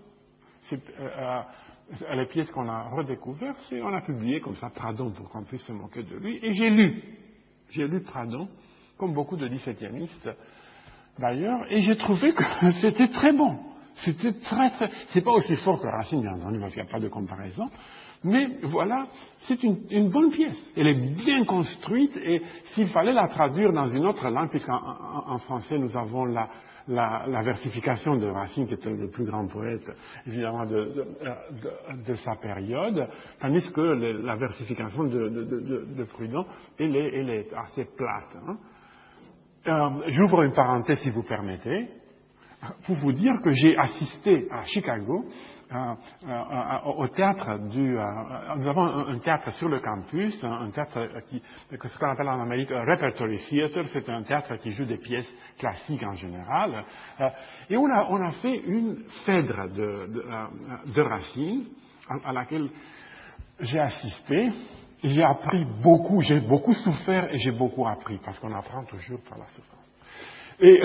les pièces qu'on a redécouvertes, on a publié comme ça Pradon pour qu'on puisse se moquer de lui. Et j'ai lu, j'ai lu Pradon, comme beaucoup de 17e d'ailleurs, et j'ai trouvé que c'était très bon. C'était très très. C'est pas aussi fort que Racine, bien entendu, parce qu'il n'y a pas de comparaison. Mais voilà, c'est une, une, bonne pièce. Elle est bien construite et s'il fallait la traduire dans une autre langue, puisqu'en en français nous avons la, la, versification de Racine, qui était le plus grand poète, évidemment, de, sa période, tandis que la versification de, de Prudhon, elle est, assez plate. Hein. Euh, j'ouvre une parenthèse, si vous permettez, pour vous dire que j'ai assisté à Chicago au théâtre du. Euh, nous avons un, théâtre sur le campus, un, théâtre qui, ce qu'on appelle en Amérique un repertory theater, c'est un théâtre qui joue des pièces classiques en général. et on a, on a fait une Phèdre de, de, de Racine, à, à laquelle j'ai assisté. J'ai appris beaucoup, j'ai beaucoup souffert et j'ai beaucoup appris, parce qu'on apprend toujours par la souffrance. Et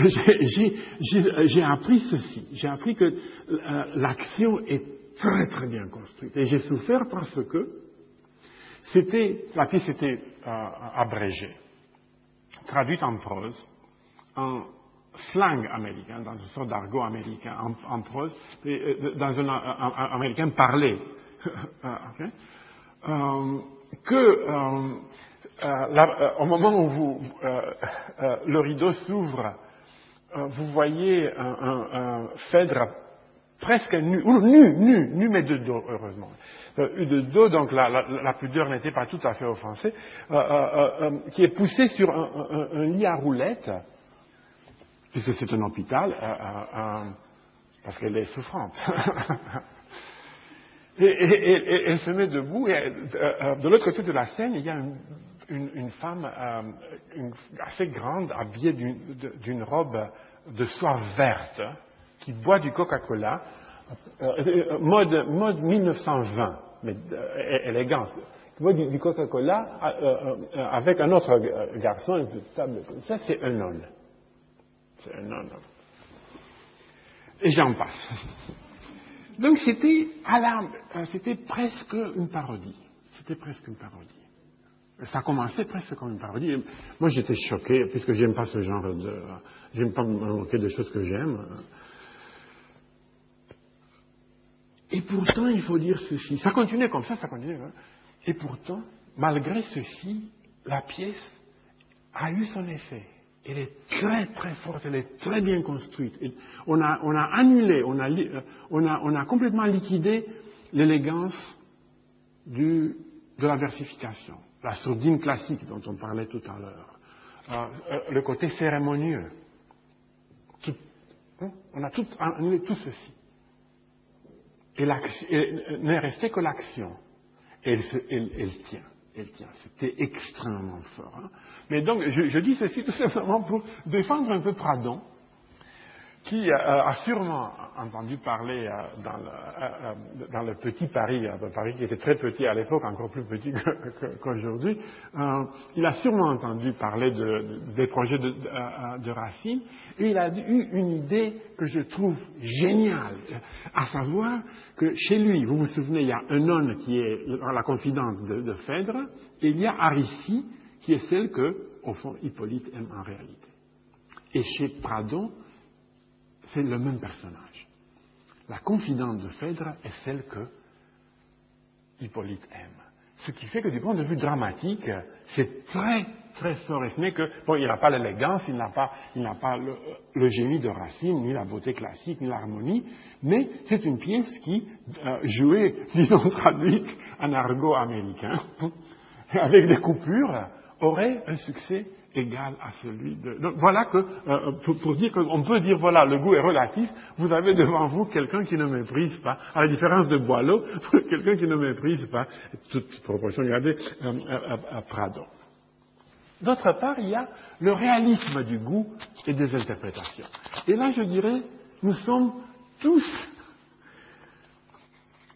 j'ai appris ceci, j'ai appris que euh, l'action est très très bien construite. Et j'ai souffert parce que c'était, la pièce était euh, abrégée, traduite en prose, en slang américain, dans une sorte d'argot américain, en, prose, euh, dans un, américain parlé. que euh, au moment où vous, euh, euh, le rideau s'ouvre, vous voyez un, Phèdre presque nu, nu, nu, nu, mais de dos, heureusement. de dos, donc la, pudeur n'était pas tout à fait offensée, qui est poussé sur un, lit à roulettes, puisque c'est un hôpital, parce qu'elle est souffrante. Et, elle se met debout, et de l'autre côté de la scène, il y a une, femme assez grande, habillée d'une robe de soie verte, qui boit du Coca-Cola, mode, mode 1920, mais élégance boit du, Coca-Cola avec un autre garçon, une table ça, c'est un homme. C'est un homme. Et j'en passe. Donc euh, c'était presque une parodie. C'était presque une parodie. Ça commençait presque comme une parodie. Moi j'étais choqué, puisque j'aime pas ce genre de. J'aime pas me moquer de choses que j'aime. Et pourtant, il faut dire ceci. Ça continuait comme ça, ça continuait. Hein. Et pourtant, malgré ceci, la pièce a eu son effet. Elle est très très forte, elle est très bien construite. on, a, on a annulé, on a, euh, on, a, on a complètement liquidé l'élégance de la versification, la sourdine classique dont on parlait tout à l'heure, euh, euh, le côté cérémonieux. Hein, on a tout tout ceci. Et, et n'est resté que l'action. Elle, elle, elle tient elle tient. C'était extrêmement fort. Hein. Mais donc, je, dis ceci tout simplement pour défendre un peu Pradon, qui a sûrement entendu parler euh, dans, le, euh, euh, petit Paris, Paris qui était très petit à l'époque, encore plus petit qu'aujourd'hui, il a sûrement entendu parler de, des projets de, de, Racine, et il a eu une idée que je trouve géniale, à savoir que chez lui, vous vous souvenez, il y a un homme qui est la confidente de, Phèdre, et il y a Aricie, qui est celle que, au fond, Hippolyte aime en réalité. Et chez Pradon, c'est le même personnage. La confidente de Phèdre est celle que Hippolyte aime. Ce qui fait que du point de vue dramatique, c'est très, très fort. Et ce n'est que, bon, il n'a pas l'élégance, il n'a pas, il n'a pas le, génie de Racine, ni la beauté classique, ni l'harmonie, mais c'est une pièce qui, euh, jouée, disons traduite en argot américain, avec des coupures, aurait un succès égal à celui de. Donc voilà que, euh, pour, dire qu'on peut dire, voilà, le goût est relatif, vous avez devant vous quelqu'un qui ne méprise pas, à la différence de Boileau, quelqu'un qui ne méprise pas, toute proportion regardez, euh, à, Prado. D'autre part, il y a le réalisme du goût et des interprétations. Et là, je dirais, nous sommes tous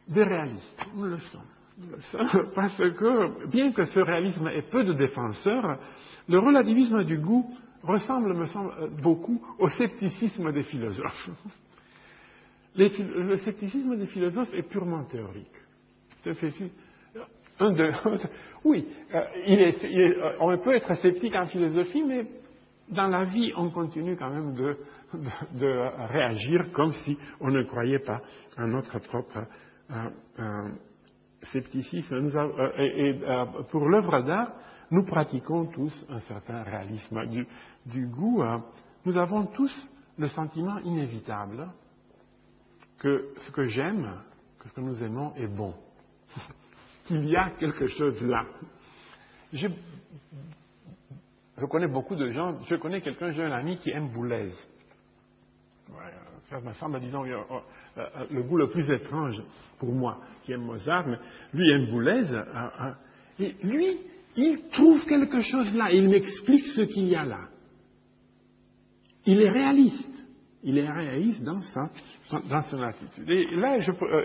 des réalistes. Nous le sommes. Parce que, bien que ce réalisme ait peu de défenseurs, le relativisme du goût ressemble, me semble, beaucoup au scepticisme des philosophes. le scepticisme des philosophes est purement théorique. Oui, euh, euh, on peut être sceptique en philosophie, mais dans la vie, on continue quand même de, réagir comme si on ne croyait pas à notre propre euh, scepticisme. et pour l'œuvre d'art, nous pratiquons tous un certain réalisme du, goût. Hein. Nous avons tous le sentiment inévitable que ce que j'aime, que ce que nous aimons est bon. Qu'il y a quelque chose là. Je, connais beaucoup de gens, je connais quelqu'un, j'ai un ami qui aime Boulez. ça me semble, disons, euh, euh, le goût le plus étrange pour moi, qui aime Mozart, mais lui aime Boulez. Euh, et lui, il trouve quelque chose là, il m'explique ce qu'il y a là. Il est réaliste. Il est réaliste dans, sa, dans son attitude. Et là,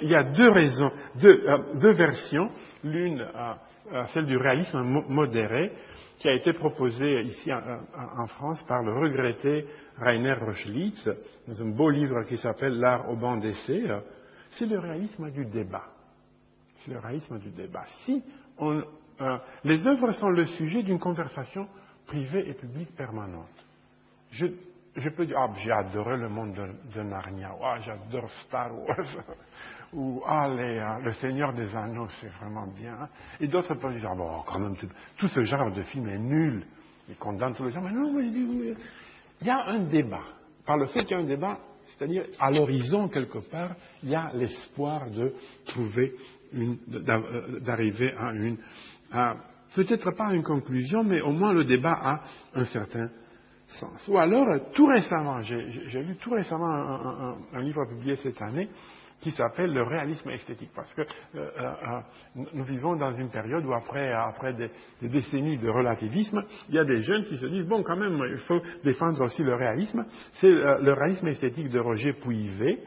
il y a deux raisons, deux, euh, versions. L'une, euh, celle du réalisme modéré, qui a été proposée ici en, France par le regretté Rainer Rochlitz, dans un beau livre qui s'appelle L'art au banc d'essai. C'est le réalisme du débat. C'est le réalisme du débat. Si on, euh, les œuvres sont le sujet d'une conversation privée et publique permanente. Je, peux dire, ah, j'ai adoré le monde de, Narnia, ah, j'adore Star Wars, ou ah, euh, le Seigneur des Anneaux, c'est vraiment bien. Et d'autres peuvent dire, ah, bon, quand même, tout, ce genre de film est nul, ils condamnent tous les gens. Mais non, mais il y a un débat. Par le fait qu'il y a un débat, c'est-à-dire à l'horizon quelque part, il y a l'espoir de trouver euh, d'arriver à une peut-être pas une conclusion, mais au moins le débat a un certain sens. Ou alors, tout récemment, j'ai lu tout récemment un, livre publié cette année qui s'appelle le réalisme esthétique. Parce que nous vivons dans une période où après, des, décennies de relativisme, il y a des jeunes qui se disent, bon, quand même, il faut défendre aussi le réalisme. C'est le réalisme esthétique de Roger Pouivet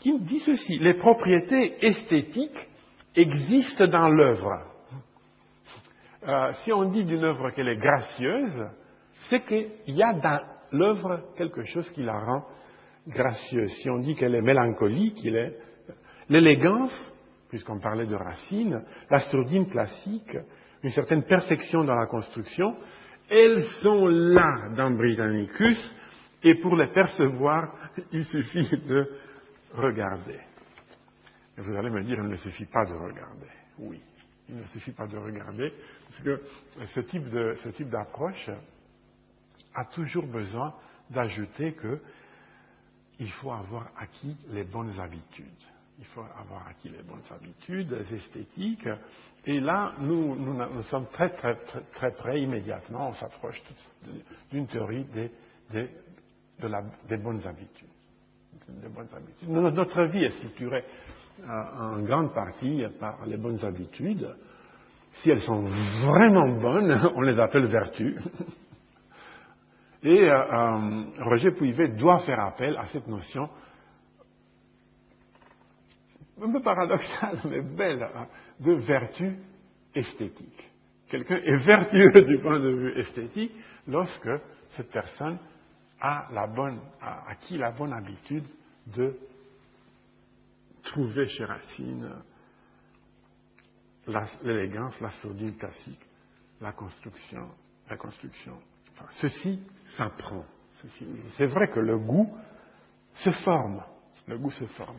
qui dit ceci, les propriétés esthétiques existent dans l'œuvre. Euh, si on dit d'une œuvre qu'elle est gracieuse, c'est qu'il y a dans l'œuvre quelque chose qui la rend gracieuse. Si on dit qu'elle est mélancolique, il est l'élégance, puisqu'on parlait de Racine, la sourdine classique, une certaine perfection dans la construction, elles sont là dans Britannicus, et pour les percevoir, il suffit de regarder. Et vous allez me dire, il ne suffit pas de regarder. Oui, il ne suffit pas de regarder, parce que ce type, de, ce type d'approche a toujours besoin d'ajouter qu'il faut avoir acquis les bonnes habitudes. Il faut avoir acquis les bonnes habitudes esthétiques. Et là, nous, nous, sommes très, très, très, très près immédiatement, on s'approche d'une théorie des, des, des bonnes habitudes. Des bonnes habitudes. Notre vie est structurée en grande partie par les bonnes habitudes. Si elles sont vraiment bonnes, on les appelle vertus. Et euh, euh, Roger Pouivet doit faire appel à cette notion un peu paradoxale, mais belle, hein, de vertu esthétique. Quelqu'un est vertueux du point de vue esthétique lorsque cette personne a, la bonne, a acquis la bonne habitude de trouver chez Racine l'élégance, la sourdine classique, la construction, la construction. Ceci s'apprend. C'est vrai que le goût se forme. Le goût se forme.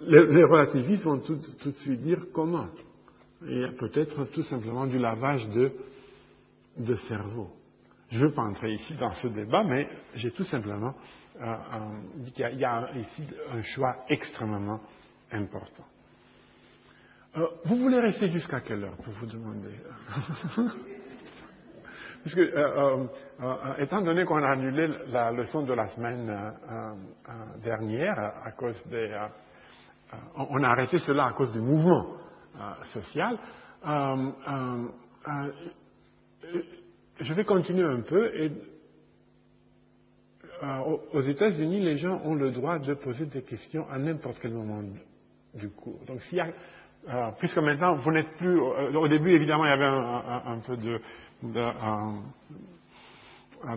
les, relativistes vont tout, de suite dire comment. Il y a peut-être tout simplement du lavage de, cerveau. Je ne veux pas entrer ici dans ce débat, mais j'ai tout simplement euh, dit qu'il y, a ici un choix extrêmement important. Euh, vous voulez rester jusqu'à quelle heure pour vous demander? Parce que, étant donné qu'on a annulé la leçon de la semaine dernière à cause des, on a arrêté cela à cause du mouvement social. je vais continuer un peu et euh, aux États-Unis, les gens ont le droit de poser des questions à n'importe quel moment du cours. Donc, s'il y a, euh, puisque maintenant vous n'êtes plus, euh, au début évidemment il y avait un, peu de,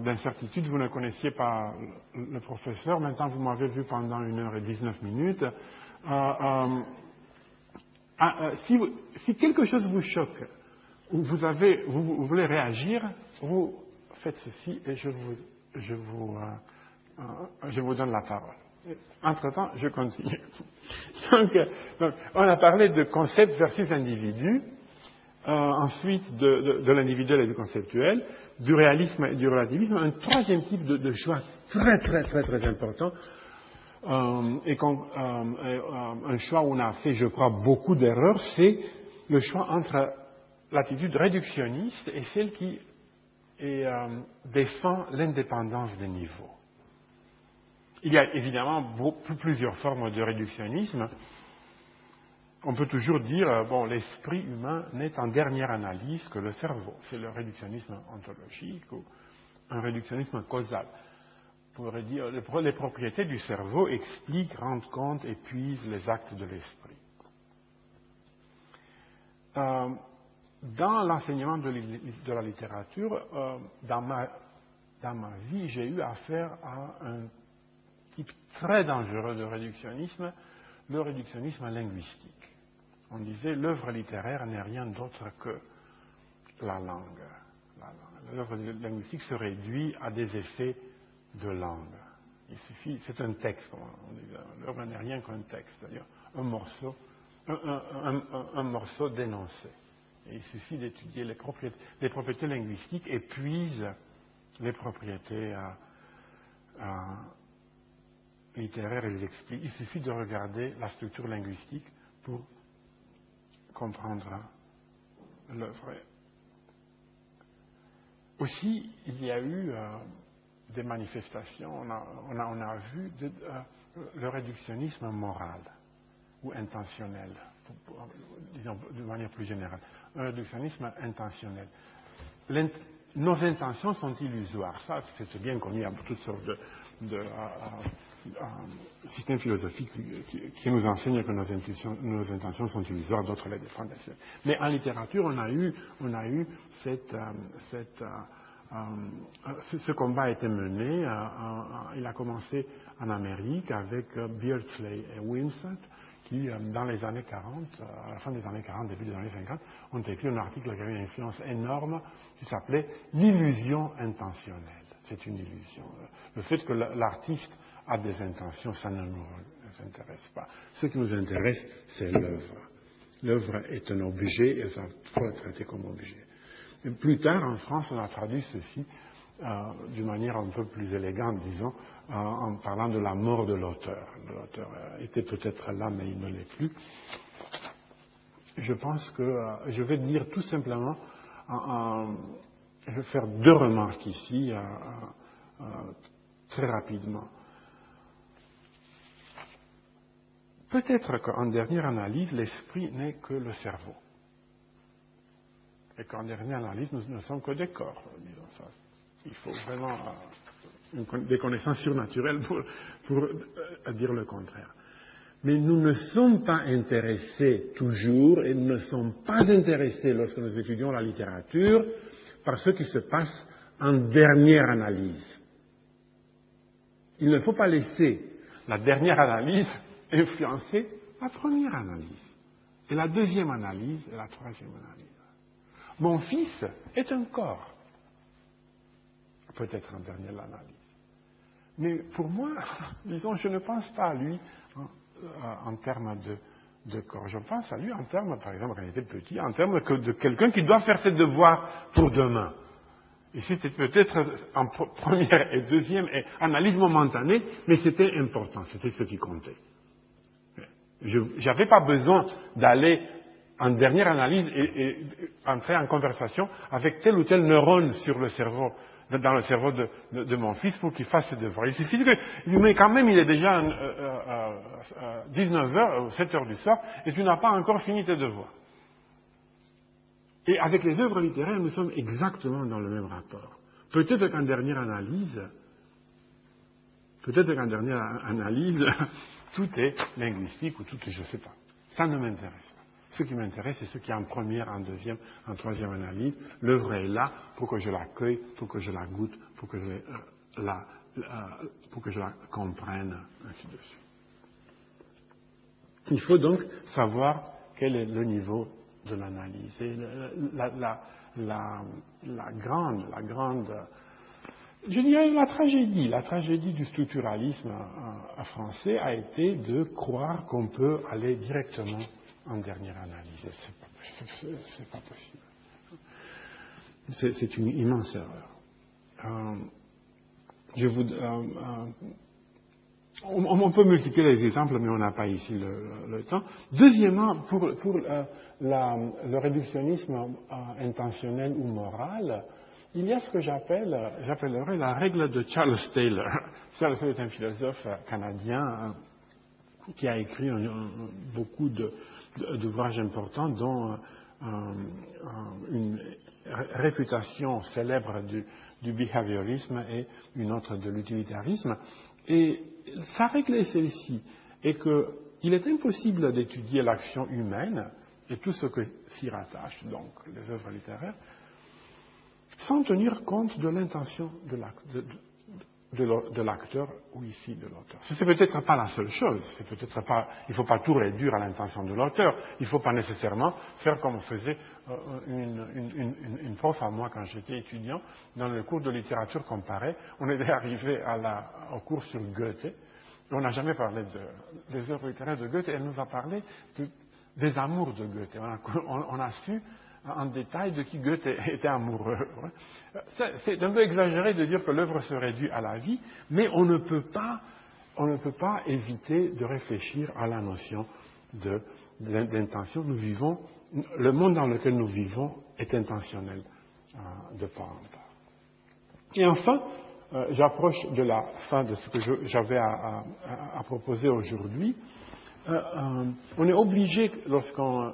d'incertitude, vous ne connaissiez pas le professeur, maintenant vous m'avez vu pendant une heure et dix-neuf minutes. Ah, si, quelque chose vous choque, ou vous, voulez réagir, vous faites ceci et euh, euh, je vous donne la parole. Entre-temps, je continue. donc, on a parlé de concept versus individu, euh, ensuite de, l'individuel et du conceptuel, du réalisme et du relativisme. Un troisième type de, choix très très très très important, et un choix où on a fait, je crois, beaucoup d'erreurs, c'est le choix entre l'attitude réductionniste et celle qui euh, défend l'indépendance des niveaux. Il y a évidemment plusieurs formes de réductionnisme. On peut toujours dire, euh, bon, l'esprit humain n'est en dernière analyse que le cerveau. C'est le réductionnisme ontologique ou un réductionnisme causal. On pourrait dire, les propriétés du cerveau expliquent, rendent compte, épuisent les actes de l'esprit. Euh, dans l'enseignement de, la littérature, euh, dans, ma, vie, j'ai eu affaire à un type très dangereux de réductionnisme, le réductionnisme linguistique. On disait l'œuvre littéraire n'est rien d'autre que la langue. L'œuvre linguistique se réduit à des effets de langue. Il suffit, c'est un texte, l'œuvre n'est rien qu'un texte, c'est-à-dire un morceau, un morceau d'énoncé il suffit d'étudier les propriétés, les propriétés linguistiques épuisent les propriétés littéraires et les expliquent. Il suffit de regarder la structure linguistique pour comprendre l'œuvre. Aussi, il y a eu, euh, des manifestations, on a, a, a vu euh, le réductionnisme moral ou intentionnel, disons de manière plus générale, un réductionnisme intentionnel. Nos intentions sont illusoires. Ça, c'est bien connu à toutes sortes de, de euh, euh, systèmes philosophiques qui, nous enseignent que nos, nos intentions sont illusoires, d'autres les défendent. Mais en littérature, on a eu, on a eu cette, euh, cette ce, ce, combat a été mené, il a commencé en Amérique avec Beardsley et Wimsatt, qui, dans les années 40, à la fin des années 40, début des années 50, ont écrit un article qui avait une influence énorme qui s'appelait L'illusion intentionnelle. C'est une illusion. Le fait que l'artiste a des intentions, ça ne nous intéresse pas. Ce qui nous intéresse, c'est l'œuvre. L'œuvre est un objet et ça faut être traité comme objet. Et plus tard, en France, on a traduit ceci euh, d'une manière un peu plus élégante, disons, euh, en parlant de la mort de l'auteur. L'auteur euh, était peut-être là, mais il ne l'est plus. Je pense que euh, je vais dire tout simplement, je vais faire deux remarques ici, très rapidement. Peut-être qu'en dernière analyse, l'esprit n'est que le cerveau. Et qu'en dernière analyse, nous ne sommes que des corps, disons ça. Il faut vraiment des connaissances surnaturelles pour, pour euh, dire le contraire. Mais nous ne sommes pas intéressés toujours, et nous ne sommes pas intéressés lorsque nous étudions la littérature, par ce qui se passe en dernière analyse. Il ne faut pas laisser la dernière analyse influencer la première analyse, et la deuxième analyse, et la troisième analyse. Mon fils est un corps, peut-être en dernière analyse. Mais pour moi, disons, je ne pense pas à lui en, euh, termes de, corps. Je pense à lui en termes, par exemple, quand il était petit, en termes de quelqu'un qui doit faire ses devoirs pour demain. Et c'était peut-être en première et deuxième analyse momentanée, mais c'était important, c'était ce qui comptait. Je n'avais pas besoin d'aller en dernière analyse et, et, entrer en conversation avec tel ou tel neurone sur le cerveau dans le cerveau de, de, mon fils pour qu'il fasse ses devoirs. Il suffit que, mais quand même, il est déjà euh, euh, euh, 19h, 7h du soir, et tu n'as pas encore fini tes devoirs. Et avec les œuvres littéraires, nous sommes exactement dans le même rapport. Peut-être qu'en dernière analyse, peut-être qu'en dernière analyse, tout est linguistique ou tout est je ne sais pas. Ça ne m'intéresse pas. Ce qui m'intéresse, c'est ce qui est en première, en deuxième, en troisième analyse. L'œuvre est là pour que je l'accueille, pour que je la goûte, pour que je euh, la, euh, pour que je la comprenne, ainsi de suite. Il faut donc savoir quel est le niveau de l'analyse. Et la, grande, la grande, je dirais la tragédie, la tragédie du structuralisme euh, français a été de croire qu'on peut aller directement en dernière analyse. C'est pas, possible. C'est une immense erreur. Euh, je vous, euh, euh, on, peut multiplier les exemples, mais on n'a pas ici le, le, temps. Deuxièmement, pour, pour euh, la, le réductionnisme euh, intentionnel ou moral, il y a ce que j'appelle, j'appellerais la règle de Charles Taylor. Charles Taylor est un philosophe canadien qui a écrit beaucoup d'ouvrages importants, dont euh, une réfutation célèbre du, du, behaviorisme et une autre de l'utilitarisme. Et sa règle est celle-ci, est qu'il est impossible d'étudier l'action humaine et tout ce que s'y rattache, donc les œuvres littéraires, sans tenir compte de l'intention de, l'acteur ou ici de l'auteur. Ce n'est peut-être pas la seule chose. C'est peut-être pas, il ne faut pas tout réduire à l'intention de l'auteur. Il ne faut pas nécessairement faire comme faisait euh, une, une, une, prof à moi quand j'étais étudiant dans le cours de littérature comparée. On était arrivé au cours sur Goethe. On n'a jamais parlé de, des œuvres littéraires de Goethe. Elle nous a parlé de, des amours de Goethe. On a su en détail de qui Goethe était amoureux. C'est un peu exagéré de dire que l'œuvre se réduit à la vie, mais on ne peut pas, on ne peut pas éviter de réfléchir à la notion d'intention. Nous vivons, le monde dans lequel nous vivons est intentionnel euh, de part en part. Et enfin, euh, j'approche de la fin de ce que j'avais à, proposer aujourd'hui. On est obligé, lorsqu'on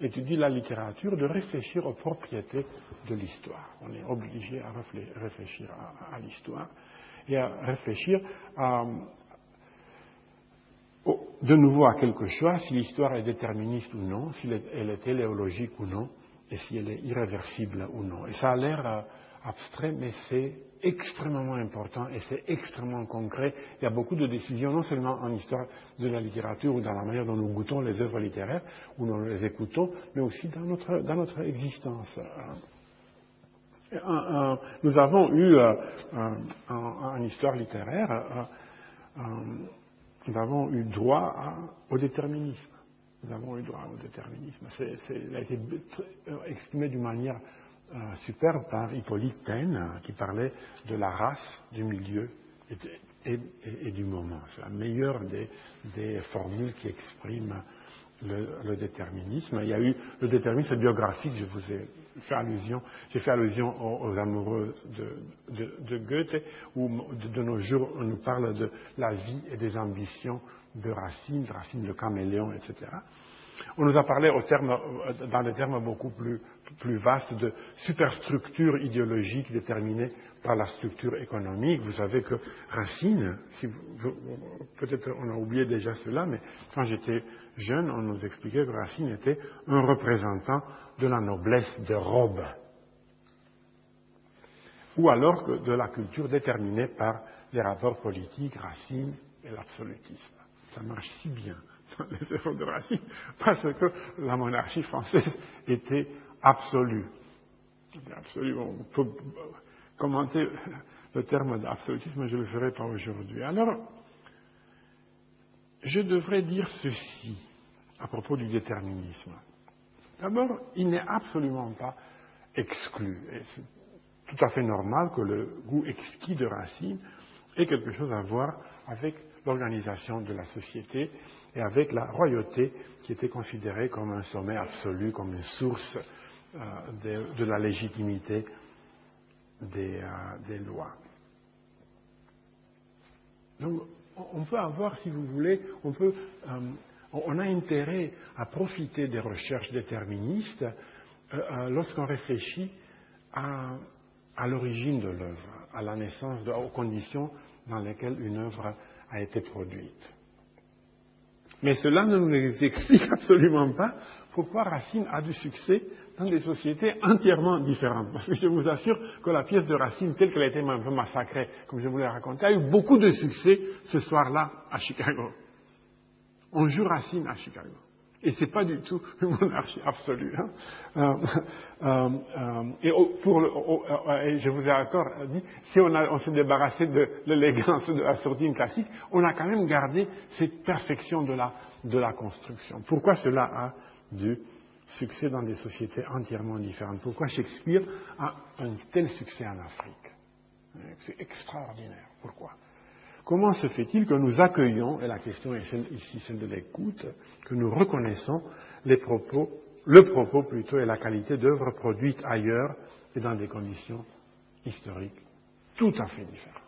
étudie la littérature, de réfléchir aux propriétés de l'histoire. On est obligé à réfléchir à, l'histoire et à réfléchir de nouveau à quelque chose, si l'histoire est déterministe ou non, si elle est téléologique ou non, et si elle est irréversible ou non. Et ça a l'air euh, abstrait, mais c'est extrêmement important et c'est extrêmement concret. Il y a beaucoup de décisions, non seulement en histoire de la littérature ou dans la manière dont nous goûtons les œuvres littéraires ou nous les écoutons, mais aussi dans notre, dans notre existence. Euh, nous avons eu euh, en, histoire littéraire, nous avons eu droit au déterminisme. Nous avons eu droit au déterminisme. C'est, il a été exprimé d'une manière superbe par Hippolyte Taine, qui parlait de la race, du milieu et, du moment. C'est la meilleure des, formules qui expriment le, déterminisme. Il y a eu le déterminisme biographique, je vous ai fait allusion, j'ai fait allusion aux, amoureux de, Goethe, où de, nos jours on nous parle de la vie et des ambitions de Racine, Racine le caméléon, etc. On nous a parlé dans des termes beaucoup plus, vastes de superstructure idéologique déterminée par la structure économique. Vous savez que Racine, peut-être on a oublié déjà cela, mais quand j'étais jeune, on nous expliquait que Racine était un représentant de la noblesse de robe, ou alors de la culture déterminée par les rapports politiques, Racine et l'absolutisme. Ça marche si bien dans les œuvres de Racine, parce que la monarchie française était absolue. Absolument. On peut commenter le terme d'absolutisme, je ne le ferai pas aujourd'hui. Alors, je devrais dire ceci à propos du déterminisme. D'abord, il n'est absolument pas exclu. C'est tout à fait normal que le goût exquis de Racine ait quelque chose à voir avec l'organisation de la société et avec la royauté qui était considérée comme un sommet absolu, comme une source euh, de, la légitimité des, euh, lois. Donc, on peut avoir, si vous voulez, on peut, euh, on a intérêt à profiter des recherches déterministes lorsqu'on réfléchit à, à l'origine de l'œuvre, à la naissance, aux conditions dans lesquelles une œuvre a été produite. Mais cela ne nous explique absolument pas pourquoi Racine a du succès dans des sociétés entièrement différentes. Parce que je vous assure que la pièce de Racine, telle qu'elle a été massacrée, comme je vous l'ai raconté, a eu beaucoup de succès ce soir-là à Chicago. On joue Racine à Chicago. Et ce n'est pas du tout une monarchie absolue. Hein. Et, pour je vous ai encore dit, si on, on s'est débarrassé de l'élégance de la sourdine classique, on a quand même gardé cette perfection de la, de la construction. Pourquoi cela a du succès dans des sociétés entièrement différentes. Pourquoi Shakespeare a un tel succès en Afrique C'est extraordinaire. Pourquoi? Comment se fait-il que nous accueillons, et la question est ici celle de l'écoute, que nous reconnaissons le propos plutôt et la qualité d'œuvres produites ailleurs et dans des conditions historiques tout à fait différentes?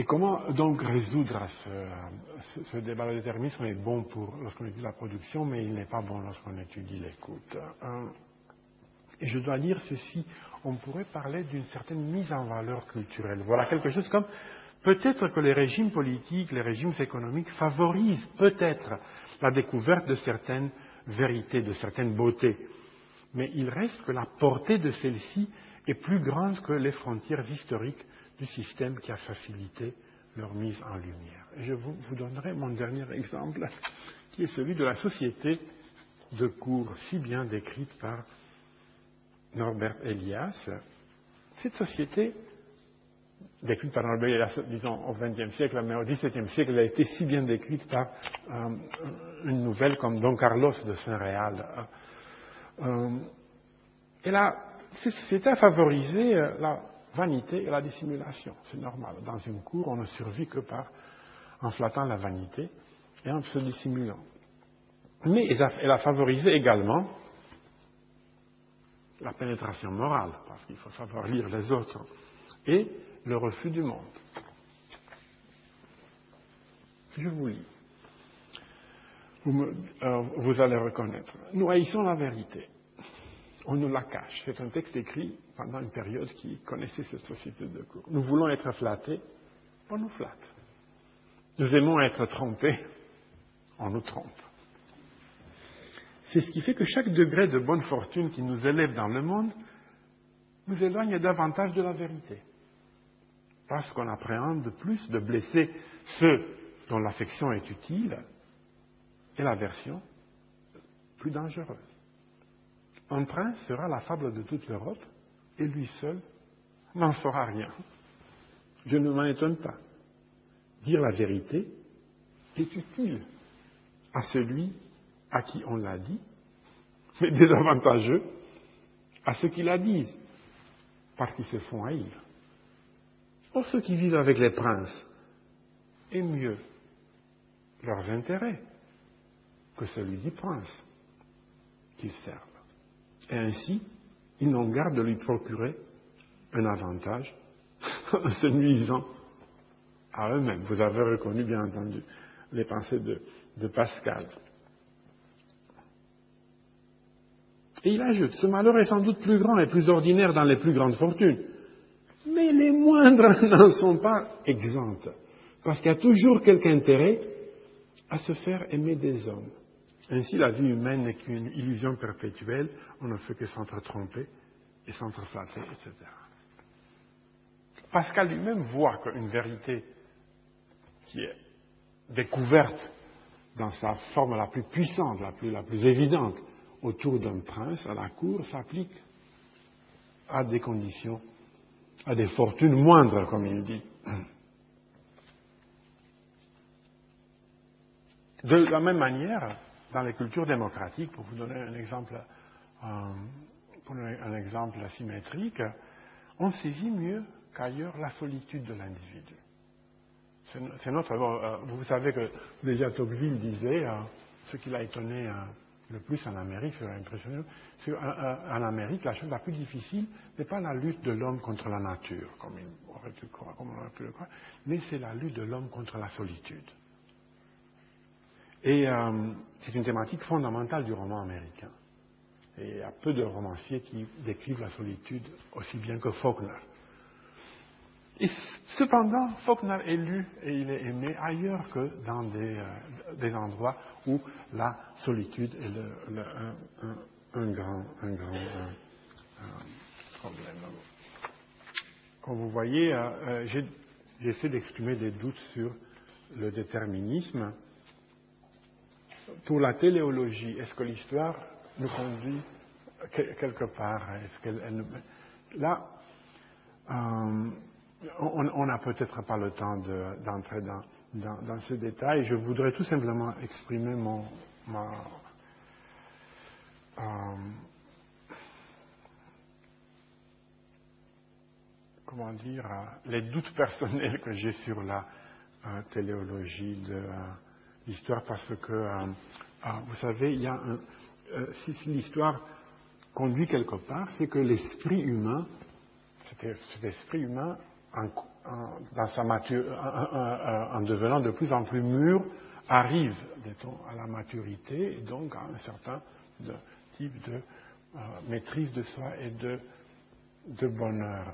Et comment donc résoudre ce, ce, débat Le déterminisme est bon pour lorsqu'on étudie la production, mais il n'est pas bon lorsqu'on étudie l'écoute. Hein. Et je dois dire ceci, on pourrait parler d'une certaine mise en valeur culturelle. Voilà quelque chose comme peut-être que les régimes politiques, les régimes économiques favorisent peut-être la découverte de certaines vérités, de certaines beautés. Mais il reste que la portée de celles-ci est plus grande que les frontières historiques du système qui a facilité leur mise en lumière. Et je vous, donnerai mon dernier exemple, qui est celui de la société de cours, si bien décrite par Norbert Elias, cette société, décrite par Norbert Elias, disons, au XXe siècle, mais au XVIIe siècle, elle a été si bien décrite par euh, une nouvelle comme Don Carlos de Saint-Réal. Euh, et là, cette favorisé euh, la vanité et la dissimulation. C'est normal. Dans une cour, on ne survit que par en flattant la vanité et en se dissimulant. Mais elle a favorisé également la pénétration morale, parce qu'il faut savoir lire les autres, et le refus du monde. Je vous lis. Vous, euh, allez reconnaître. Nous haïssons la vérité. On nous la cache. C'est un texte écrit pendant une période qui connaissait cette société de cours. Nous voulons être flattés, on nous flatte. Nous aimons être trompés, on nous trompe. C'est ce qui fait que chaque degré de bonne fortune qui nous élève dans le monde nous éloigne davantage de la vérité. Parce qu'on appréhende plus de blesser ceux dont l'affection est utile et l'aversion plus dangereuse. Un prince sera la fable de toute l'Europe et lui seul n'en fera rien. Je ne m'en étonne pas. Dire la vérité est utile à celui à qui on l'a dit, mais désavantageux à ceux qui la disent, parce qu'ils se font haïr. Or, ceux qui vivent avec les princes aiment mieux leurs intérêts que celui du prince qu'ils servent. Et ainsi, ils n'ont garde de lui procurer un avantage en se nuisant à eux-mêmes. Vous avez reconnu, bien entendu, les pensées de, de Pascal. Et il ajoute, ce malheur est sans doute plus grand et plus ordinaire dans les plus grandes fortunes. Mais les moindres n'en sont pas exemptes. Parce qu'il y a toujours quelque intérêt à se faire aimer des hommes. Ainsi, la vie humaine n'est qu'une illusion perpétuelle, on ne fait que s'entre-tromper et s'entre-flatter, etc. Pascal lui-même voit qu'une vérité qui est découverte dans sa forme la plus puissante, la plus, la plus évidente, autour d'un prince à la cour s'applique à des conditions, à des fortunes moindres, comme il dit. De la même manière, dans les cultures démocratiques, pour vous donner un exemple, euh, un exemple symétrique, on saisit mieux qu'ailleurs la solitude de l'individu. C'est notre. Euh, vous savez que déjà Tocqueville disait, euh, ce qui l'a étonné le plus en Amérique, c'est impressionnant, c'est en Amérique, la chose la plus difficile n'est pas la lutte de l'homme contre la nature, comme, on aurait pu le croire, mais c'est la lutte de l'homme contre la solitude. Et euh, c'est une thématique fondamentale du roman américain. Et il y a peu de romanciers qui décrivent la solitude aussi bien que Faulkner. Et cependant, Faulkner est lu et il est aimé ailleurs que dans des, euh, endroits où la solitude est un, grand, un grand euh, problème. Comme vous voyez, j'essaie d'exprimer des doutes sur le déterminisme pour la téléologie, est-ce que l'histoire nous conduit quelque part? Là, euh, on n'a peut-être pas le temps d'entrer dans, ces détails. Je voudrais tout simplement exprimer mon, ma, euh, comment dire, les doutes personnels que j'ai sur la euh, téléologie de l'histoire parce que, euh, euh, vous savez, il y a un, euh, si, l'histoire conduit quelque part, c'est que l'esprit humain, cet esprit humain, en, devenant de plus en plus mûr, arrive, à la maturité et donc à un certain type de maîtrise de soi et de, de bonheur.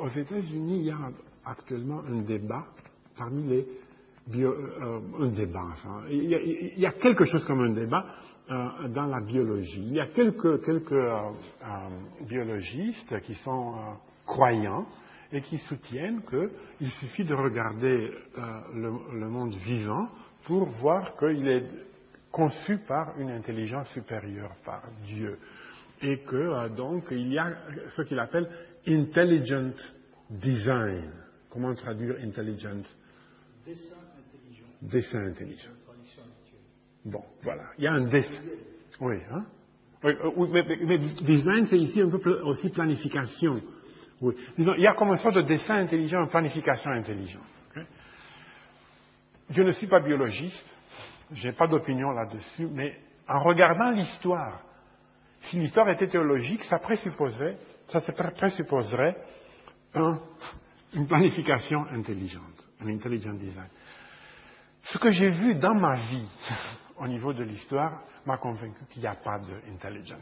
aux États-Unis, il y a actuellement un débat parmi les euh, un débat. Il, y a, quelque chose comme un débat euh, dans la biologie. Il y a quelques, quelques euh, biologistes qui sont croyants et qui soutiennent qu'il suffit de regarder le, monde vivant pour voir qu'il est conçu par une intelligence supérieure, par Dieu. Et que donc il y a ce qu'il appelle intelligent design. Comment traduire intelligent? Dessin intelligent. Bon, voilà. Il y a un dessin. Oui, hein? Oui, euh, mais, design, c'est ici un peu aussi planification. Oui. Disons, il y a comme une sorte de dessin intelligent, une planification intelligente. Je ne suis pas biologiste, je n'ai pas d'opinion là-dessus, mais en regardant l'histoire, Si l'histoire était théologique, ça présupposerait, ça présupposerait une planification intelligente, un intelligent design. Ce que j'ai vu dans ma vie au niveau de l'histoire m'a convaincu qu'il n'y a pas d'intelligent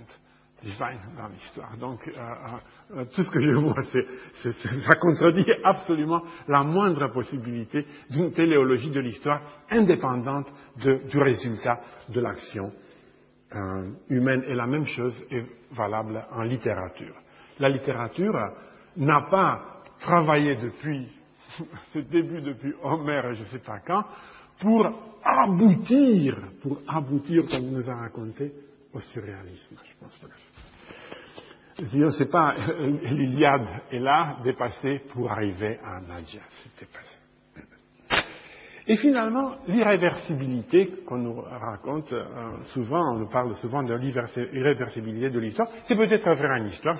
design dans l'histoire. Donc, euh, euh, tout ce que je vois, ça contredit absolument la moindre possibilité d'une téléologie de l'histoire indépendante du résultat de l'action euh, humaine. Et la même chose est valable en littérature. La littérature n'a pas travaillé depuis ce début, depuis Homère et je ne sais pas quand, pour aboutir, pour aboutir, comme il nous a raconté, au surréalisme. Je pense que sais pas, l'Iliade est là, dépassée pour arriver à Nadia. C'était pas et finalement, l'irréversibilité qu'on nous raconte euh, souvent, on nous parle souvent de l'irréversibilité de l'histoire, c'est peut-être vrai en histoire,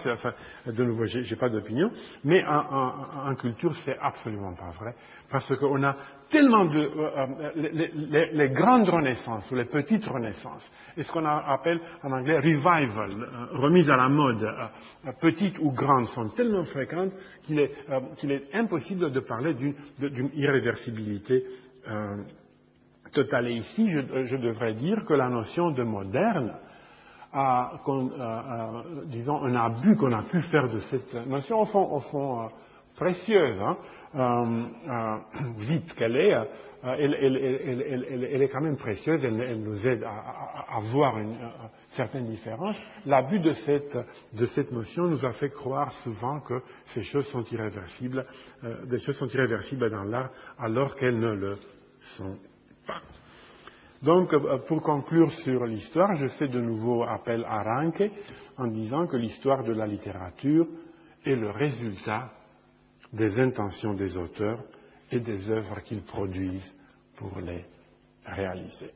de nouveau, j'ai pas d'opinion, mais en, culture, c'est absolument pas vrai, parce qu'on a tellement de... Euh, euh, les, grandes renaissances ou les petites renaissances, et ce qu'on appelle en anglais revival, remise à la mode, petites ou grandes, sont tellement fréquentes qu'il est, est, impossible de parler d'une irréversibilité euh, total. Et ici, je, devrais dire que la notion de moderne a, disons, un abus qu'on a pu faire de cette notion, au fond, au fond euh, précieuse, hein, euh, vite qu'elle est, elle, est quand même précieuse, elle, nous aide à, voir une, certaine différence. L'abus de cette, de cette notion nous a fait croire souvent que ces choses sont irréversibles, des choses sont irréversibles dans l'art alors qu'elles ne le sont pas. Donc, euh, pour conclure sur l'histoire, je fais de nouveau appel à Ranke en disant que l'histoire de la littérature est le résultat des intentions des auteurs et des œuvres qu'ils produisent pour les réaliser.